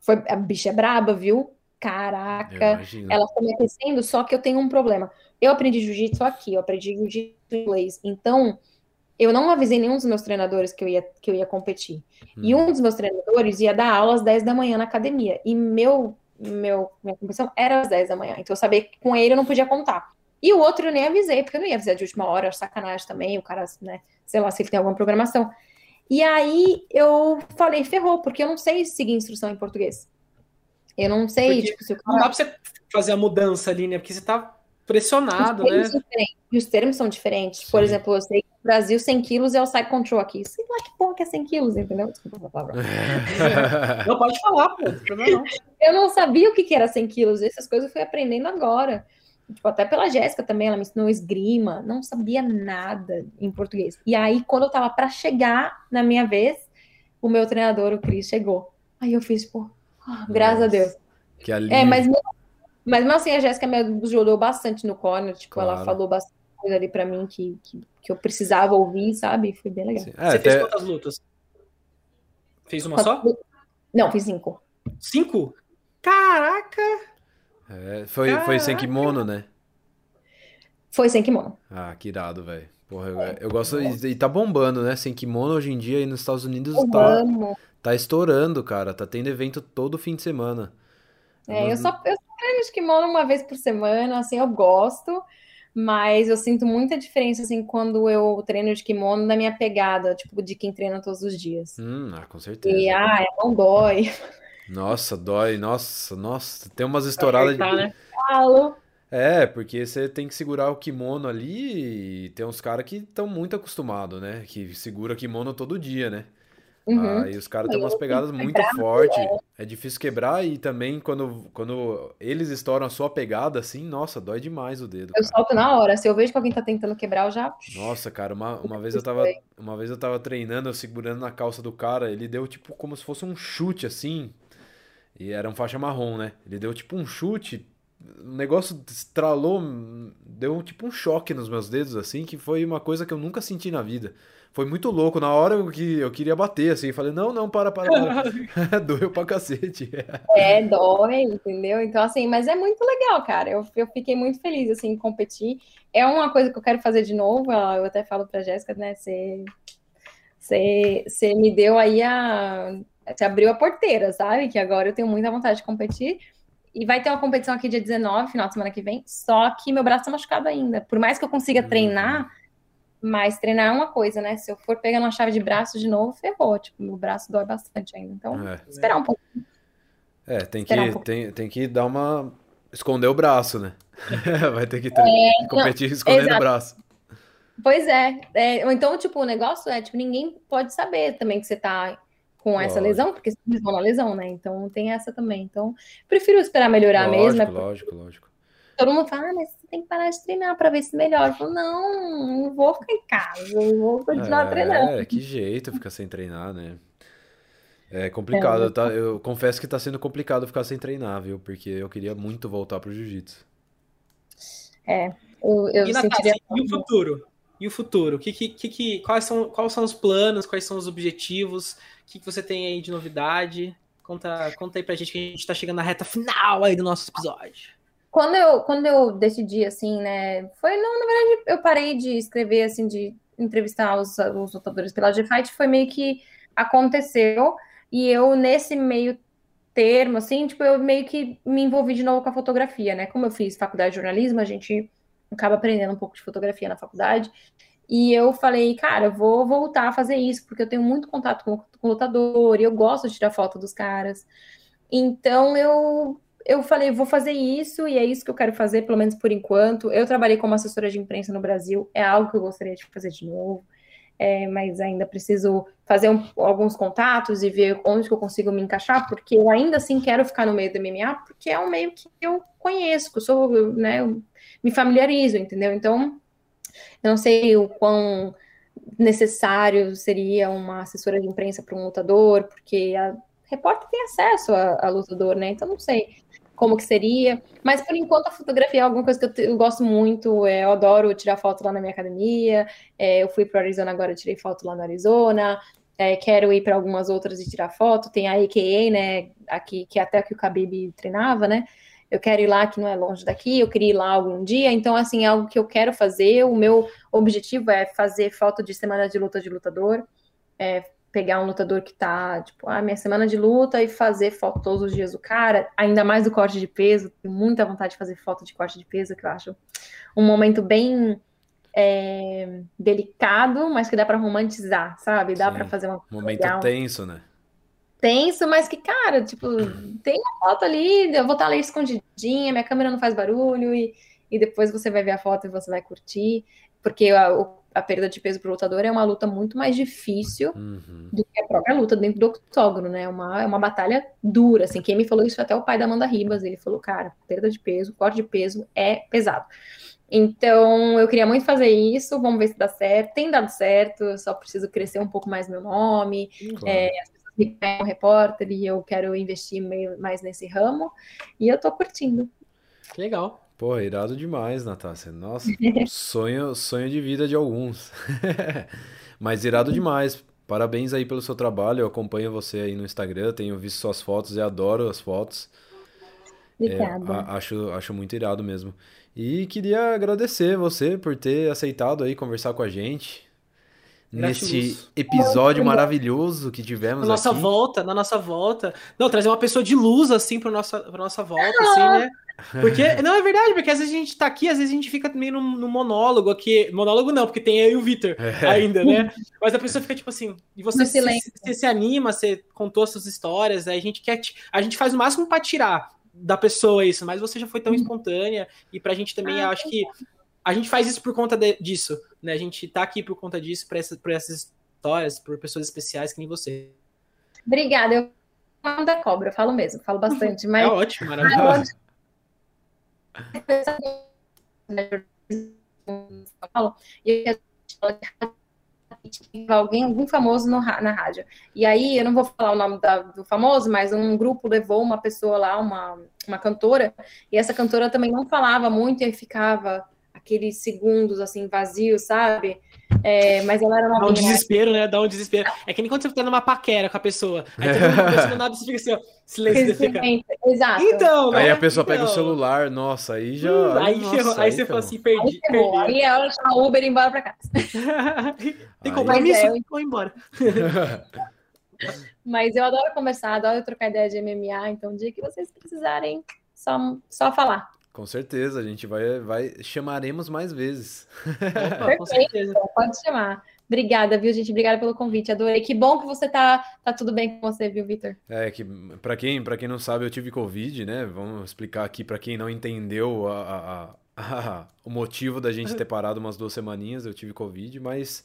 Foi, a bicha é braba, viu? Caraca. Ela ficou me aquecendo, só que eu tenho um problema. Eu aprendi jiu-jitsu aqui, eu aprendi jiu-jitsu em inglês. Então, eu não avisei nenhum dos meus treinadores que eu ia, que eu ia competir. E Hum. um dos meus treinadores ia dar aula às 10 da manhã na academia. E meu, meu, minha competição era às 10 da manhã. Então eu sabia que com ele eu não podia contar. E o outro eu nem avisei, porque eu não ia avisar de última hora, sacanagem também, o cara, né, sei lá se ele tem alguma programação. E aí eu falei, ferrou, porque eu não sei seguir instrução em português. Eu não sei, Porque tipo, se o Não dá cara. pra você fazer a mudança ali, né? Porque você tá pressionado, os né? termos e os termos são diferentes. Por Sim. exemplo, eu sei que no Brasil 100 quilos é o side control aqui. Sei lá que porra que é 100 quilos, entendeu? Desculpa a palavra. Não pode falar, pô. Não. Eu não sabia o que era 100 quilos. Essas coisas eu fui aprendendo agora. Tipo, até pela Jéssica também, ela me ensinou esgrima. Não sabia nada em português. E aí, quando eu tava pra chegar na minha vez, o meu treinador, o Cris, chegou. Aí eu fiz, pô, ah, graças a Nossa, Deus. Que alívio. É, mas, mas mesmo assim, a Jéssica me ajudou bastante no corner. Tipo, ela Claro. falou bastante coisa ali pra mim que, que, que eu precisava ouvir, sabe? Foi bem legal. É, Você fez até- quantas lutas? Fez uma só? Não, fiz cinco. Cinco? Caraca! é, foi, foi sem Caraca. kimono, né? Foi sem kimono. Ah, que irado, velho. Porra, eu, eu gosto. E, e tá bombando, né? Sem kimono hoje em dia aí nos Estados Unidos Eu tá, amo. tá estourando, cara. Tá tendo evento todo fim de semana. É, eu Mas- só, eu treino de kimono uma vez por semana, assim, eu gosto, mas eu sinto muita diferença, assim, quando eu treino de kimono da minha pegada, tipo, de quem treina todos os dias. Hum, ah, com certeza. E, ah, não dói, Nossa, dói. Nossa, nossa. Tem umas estouradas de. Né? falo. É, porque você tem que segurar o kimono ali e tem uns caras que estão muito acostumados, né? Que segura kimono todo dia, né? Uhum. Aí os caras têm umas pegadas muito quebrar, fortes. É difícil quebrar e também quando, quando eles estouram a sua pegada, assim, nossa, dói demais o dedo, Eu cara. solto na hora, se eu vejo que alguém tá tentando quebrar, eu já... Nossa, cara, uma, uma vez eu tava, uma vez eu tava treinando, eu segurando na calça do cara, ele deu tipo como se fosse um chute assim. E era um faixa marrom, né? Ele deu tipo um chute, o negócio estralou, deu tipo um choque nos meus dedos assim, que foi uma coisa que eu nunca senti na vida. Foi muito louco, na hora eu, que, eu queria bater assim, falei: "Não, não, para, para, para". Doeu pra cacete. É, dói, entendeu? Então, assim, mas é muito legal, cara. Eu, eu fiquei muito feliz, assim, em competir. É uma coisa que eu quero fazer de novo. Eu até falo pra Jéssica, né? Você, você, você me deu aí a. Você abriu a porteira, sabe? Que agora eu tenho muita vontade de competir. E vai ter uma competição aqui dia 19, final de semana que vem. Só que meu braço tá machucado ainda. Por mais que eu consiga Uhum. treinar, mas treinar é uma coisa, né? Se eu for pegar uma chave de braço de novo, ferrou. Tipo, meu braço dói bastante ainda. Então, É. esperar um pouco. É, tem um que, pouco. tem, tem que dar uma. Esconder o braço, né? Vai ter que tre- competir escondendo o exato. braço. Pois é. é, então, tipo, o negócio é, tipo, ninguém pode saber também que você tá com essa Lógico. lesão, porque vocês vão na lesão, né? Então tem essa também. Então, prefiro esperar melhorar mesmo. Lógico, é porque lógico, lógico. Todo mundo fala, ah, mas você tem que parar de treinar pra ver se melhora. Eu falo, não, não vou ficar em casa, eu vou continuar treinando. É, que jeito ficar sem treinar, né? É complicado, tá? Eu confesso que tá sendo complicado ficar sem treinar, viu? Porque eu queria muito voltar pro jiu-jitsu. Eu, eu E, sentiria. Natácia, e o futuro? E o futuro? Que, que, que- quais, são, quais são os planos? Quais são os objetivos? Que, que você tem aí de novidade? Conta, conta aí pra gente que a gente tá chegando na reta final aí do nosso episódio. Quando eu, quando eu decidi, assim, né? Foi, não, na verdade, eu parei de escrever, assim, de entrevistar os, os lutadores pela G-Fight, foi meio que aconteceu. E eu, nesse meio termo, assim, tipo, eu meio que me envolvi de novo com a fotografia, né? Como eu fiz faculdade de jornalismo, a gente acaba aprendendo um pouco de fotografia na faculdade. E eu falei, cara, vou voltar a fazer isso, porque eu tenho muito contato com, com o lutador e eu gosto de tirar foto dos caras. Então eu eu falei, vou fazer isso e é isso que eu quero fazer, pelo menos por enquanto. Eu trabalhei como assessora de imprensa no Brasil, é algo que eu gostaria de fazer de novo, é, mas ainda preciso fazer um, alguns contatos e ver onde que eu consigo me encaixar, porque eu ainda assim quero ficar no meio do MMA, porque é um meio que eu conheço, que eu sou, né, eu me familiarizo, entendeu? Então, eu não sei o quão necessário seria uma assessora de imprensa para um lutador, porque a repórter tem acesso a, lutador, né? Então não sei como que seria. Mas por enquanto a fotografia é alguma coisa que eu, eu gosto muito. É, eu adoro tirar foto lá na minha academia. É, eu fui para Arizona agora, tirei foto lá no Arizona. É, quero ir para algumas outras e tirar foto. Tem a AKA, né? Aqui que é até que o Khabib treinava, né? Eu quero ir lá, que não é longe daqui, eu queria ir lá algum dia, então, assim, é algo que eu quero fazer. O meu objetivo é fazer foto de semana de luta de lutador, é, pegar um lutador que tá, tipo, ah, minha semana de luta e fazer foto todos os dias do cara, ainda mais do corte de peso, tenho muita vontade de fazer foto de corte de peso, que eu acho um momento bem é, delicado, mas que dá para romantizar, sabe? Dá para fazer uma momento legal. tenso, né? Tenso, mas que, cara, tipo, tem a foto ali, eu vou estar ali escondidinha, minha câmera não faz barulho e, e depois você vai ver a foto e você vai curtir, porque a, a perda de peso pro lutador é uma luta muito mais difícil uhum. do que a própria luta dentro do octógono, né? É uma, é uma batalha dura, assim. Quem me falou isso foi até o pai da Amanda Ribas. Ele falou, cara, perda de peso, corte de peso é pesado. Então, eu queria muito fazer isso, vamos ver se dá certo. Tem dado certo, eu só preciso crescer um pouco mais meu nome. Claro. É, as me pedem um repórter e eu quero investir meio mais nesse ramo. E eu tô curtindo. Legal. Pô, irado demais, Natácia. Nossa, sonho, sonho de vida de alguns. Mas irado demais. Parabéns aí pelo seu trabalho. Eu acompanho você aí no Instagram, tenho visto suas fotos e adoro as fotos. Obrigada. É, acho, acho muito irado mesmo. E queria agradecer você por ter aceitado aí conversar com a gente neste episódio maravilhoso que tivemos na nossa aqui. volta, na nossa volta. Não, trazer uma pessoa de luz assim para nossa para nossa volta assim, né? Porque não é verdade, porque às vezes a gente tá aqui, às vezes a gente fica meio no, no monólogo aqui, monólogo não, porque tem eu e o Vitor é. ainda, né? Mas a pessoa fica tipo assim, e você se, se, se, anima, você contou suas histórias, a gente quer a gente faz o máximo para tirar da pessoa isso, mas você já foi tão espontânea e pra gente também ah, acho que a gente faz isso por conta de, disso, né? A gente tá aqui por conta disso, por, essa, por essas histórias, por pessoas especiais que nem você. Obrigada. Eu falo da cobra, eu falo mesmo, falo bastante. Mas... É ótimo, maravilhoso. e alguém, algum famoso no, na rádio. E aí, eu não vou falar o nome da, do famoso, mas um grupo levou uma pessoa lá, uma, uma cantora, e essa cantora também não falava muito e ficava aqueles segundos assim vazios, sabe? É, mas ela era uma Dá um desespero, né? Dá um desespero. É que nem quando você fica numa paquera com a pessoa. Aí todo mundo pensando nada, você fica assim, ó, silêncio. Fica... Exato. Então, né? Aí a pessoa então... pega o então. celular, nossa, aí já. Hum, aí, nossa, aí, aí, você fala assim, perdi. Aí, perdi. aí é hora de chamar Uber e ir embora pra casa. Tem compromisso? É, Vou embora. Mas eu adoro conversar, adoro trocar ideia de MMA, então o dia que vocês precisarem, só, só falar. Com certeza, a gente vai, vai chamaremos mais vezes. Opa, com certeza. Pode chamar. Obrigada, viu, gente? Obrigada pelo convite. Adorei. Que bom que você tá, tá tudo bem com você, viu, Vitor? É que para quem, para quem não sabe, eu tive Covid, né? Vamos explicar aqui para quem não entendeu a, a, a, o motivo da gente ter parado umas duas semaninhas. Eu tive Covid, mas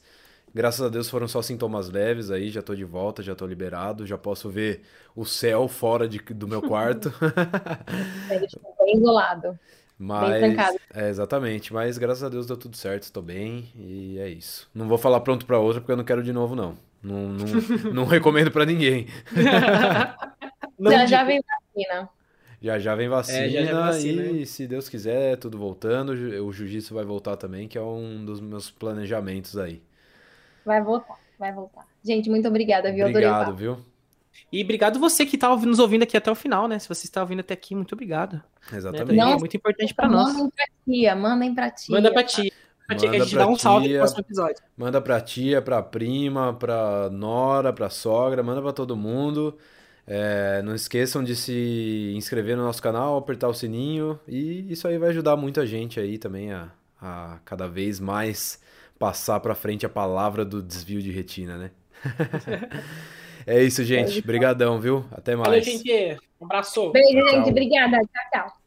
Graças a Deus foram só sintomas leves aí, já tô de volta, já tô liberado, já posso ver o céu fora de, do meu quarto. bem isolado. Mas, é, exatamente, mas graças a Deus deu tudo certo, estou bem e é isso. Não vou falar pronto para outra porque eu não quero de novo não. Não, não, não recomendo para ninguém. já já vem vacina. Já já vem vacina, é, já já vem vacina e né? se Deus quiser, tudo voltando, o jiu-jitsu vai voltar também, que é um dos meus planejamentos aí. Vai voltar, vai voltar. Gente, muito obrigada, viu? Obrigado, viu? E obrigado você que está nos ouvindo aqui até o final, né? Se você está ouvindo até aqui, muito obrigado. Exatamente. Né? é muito importante para nós. Mandem pra tia, mandem pra tia. Manda pra tia. A tia, a gente dá um salve no próximo episódio. Manda pra tia, pra prima, pra nora, pra sogra, manda pra todo mundo. É, não esqueçam de se inscrever no nosso canal, apertar o sininho e isso aí vai ajudar muita gente aí também a, a cada vez mais passar para frente a palavra do desvio de retina, né? é isso, gente. Obrigadão, viu? Até mais. Valeu, gente. Um abraço. Beijo, gente. Obrigada. Tchau, tchau.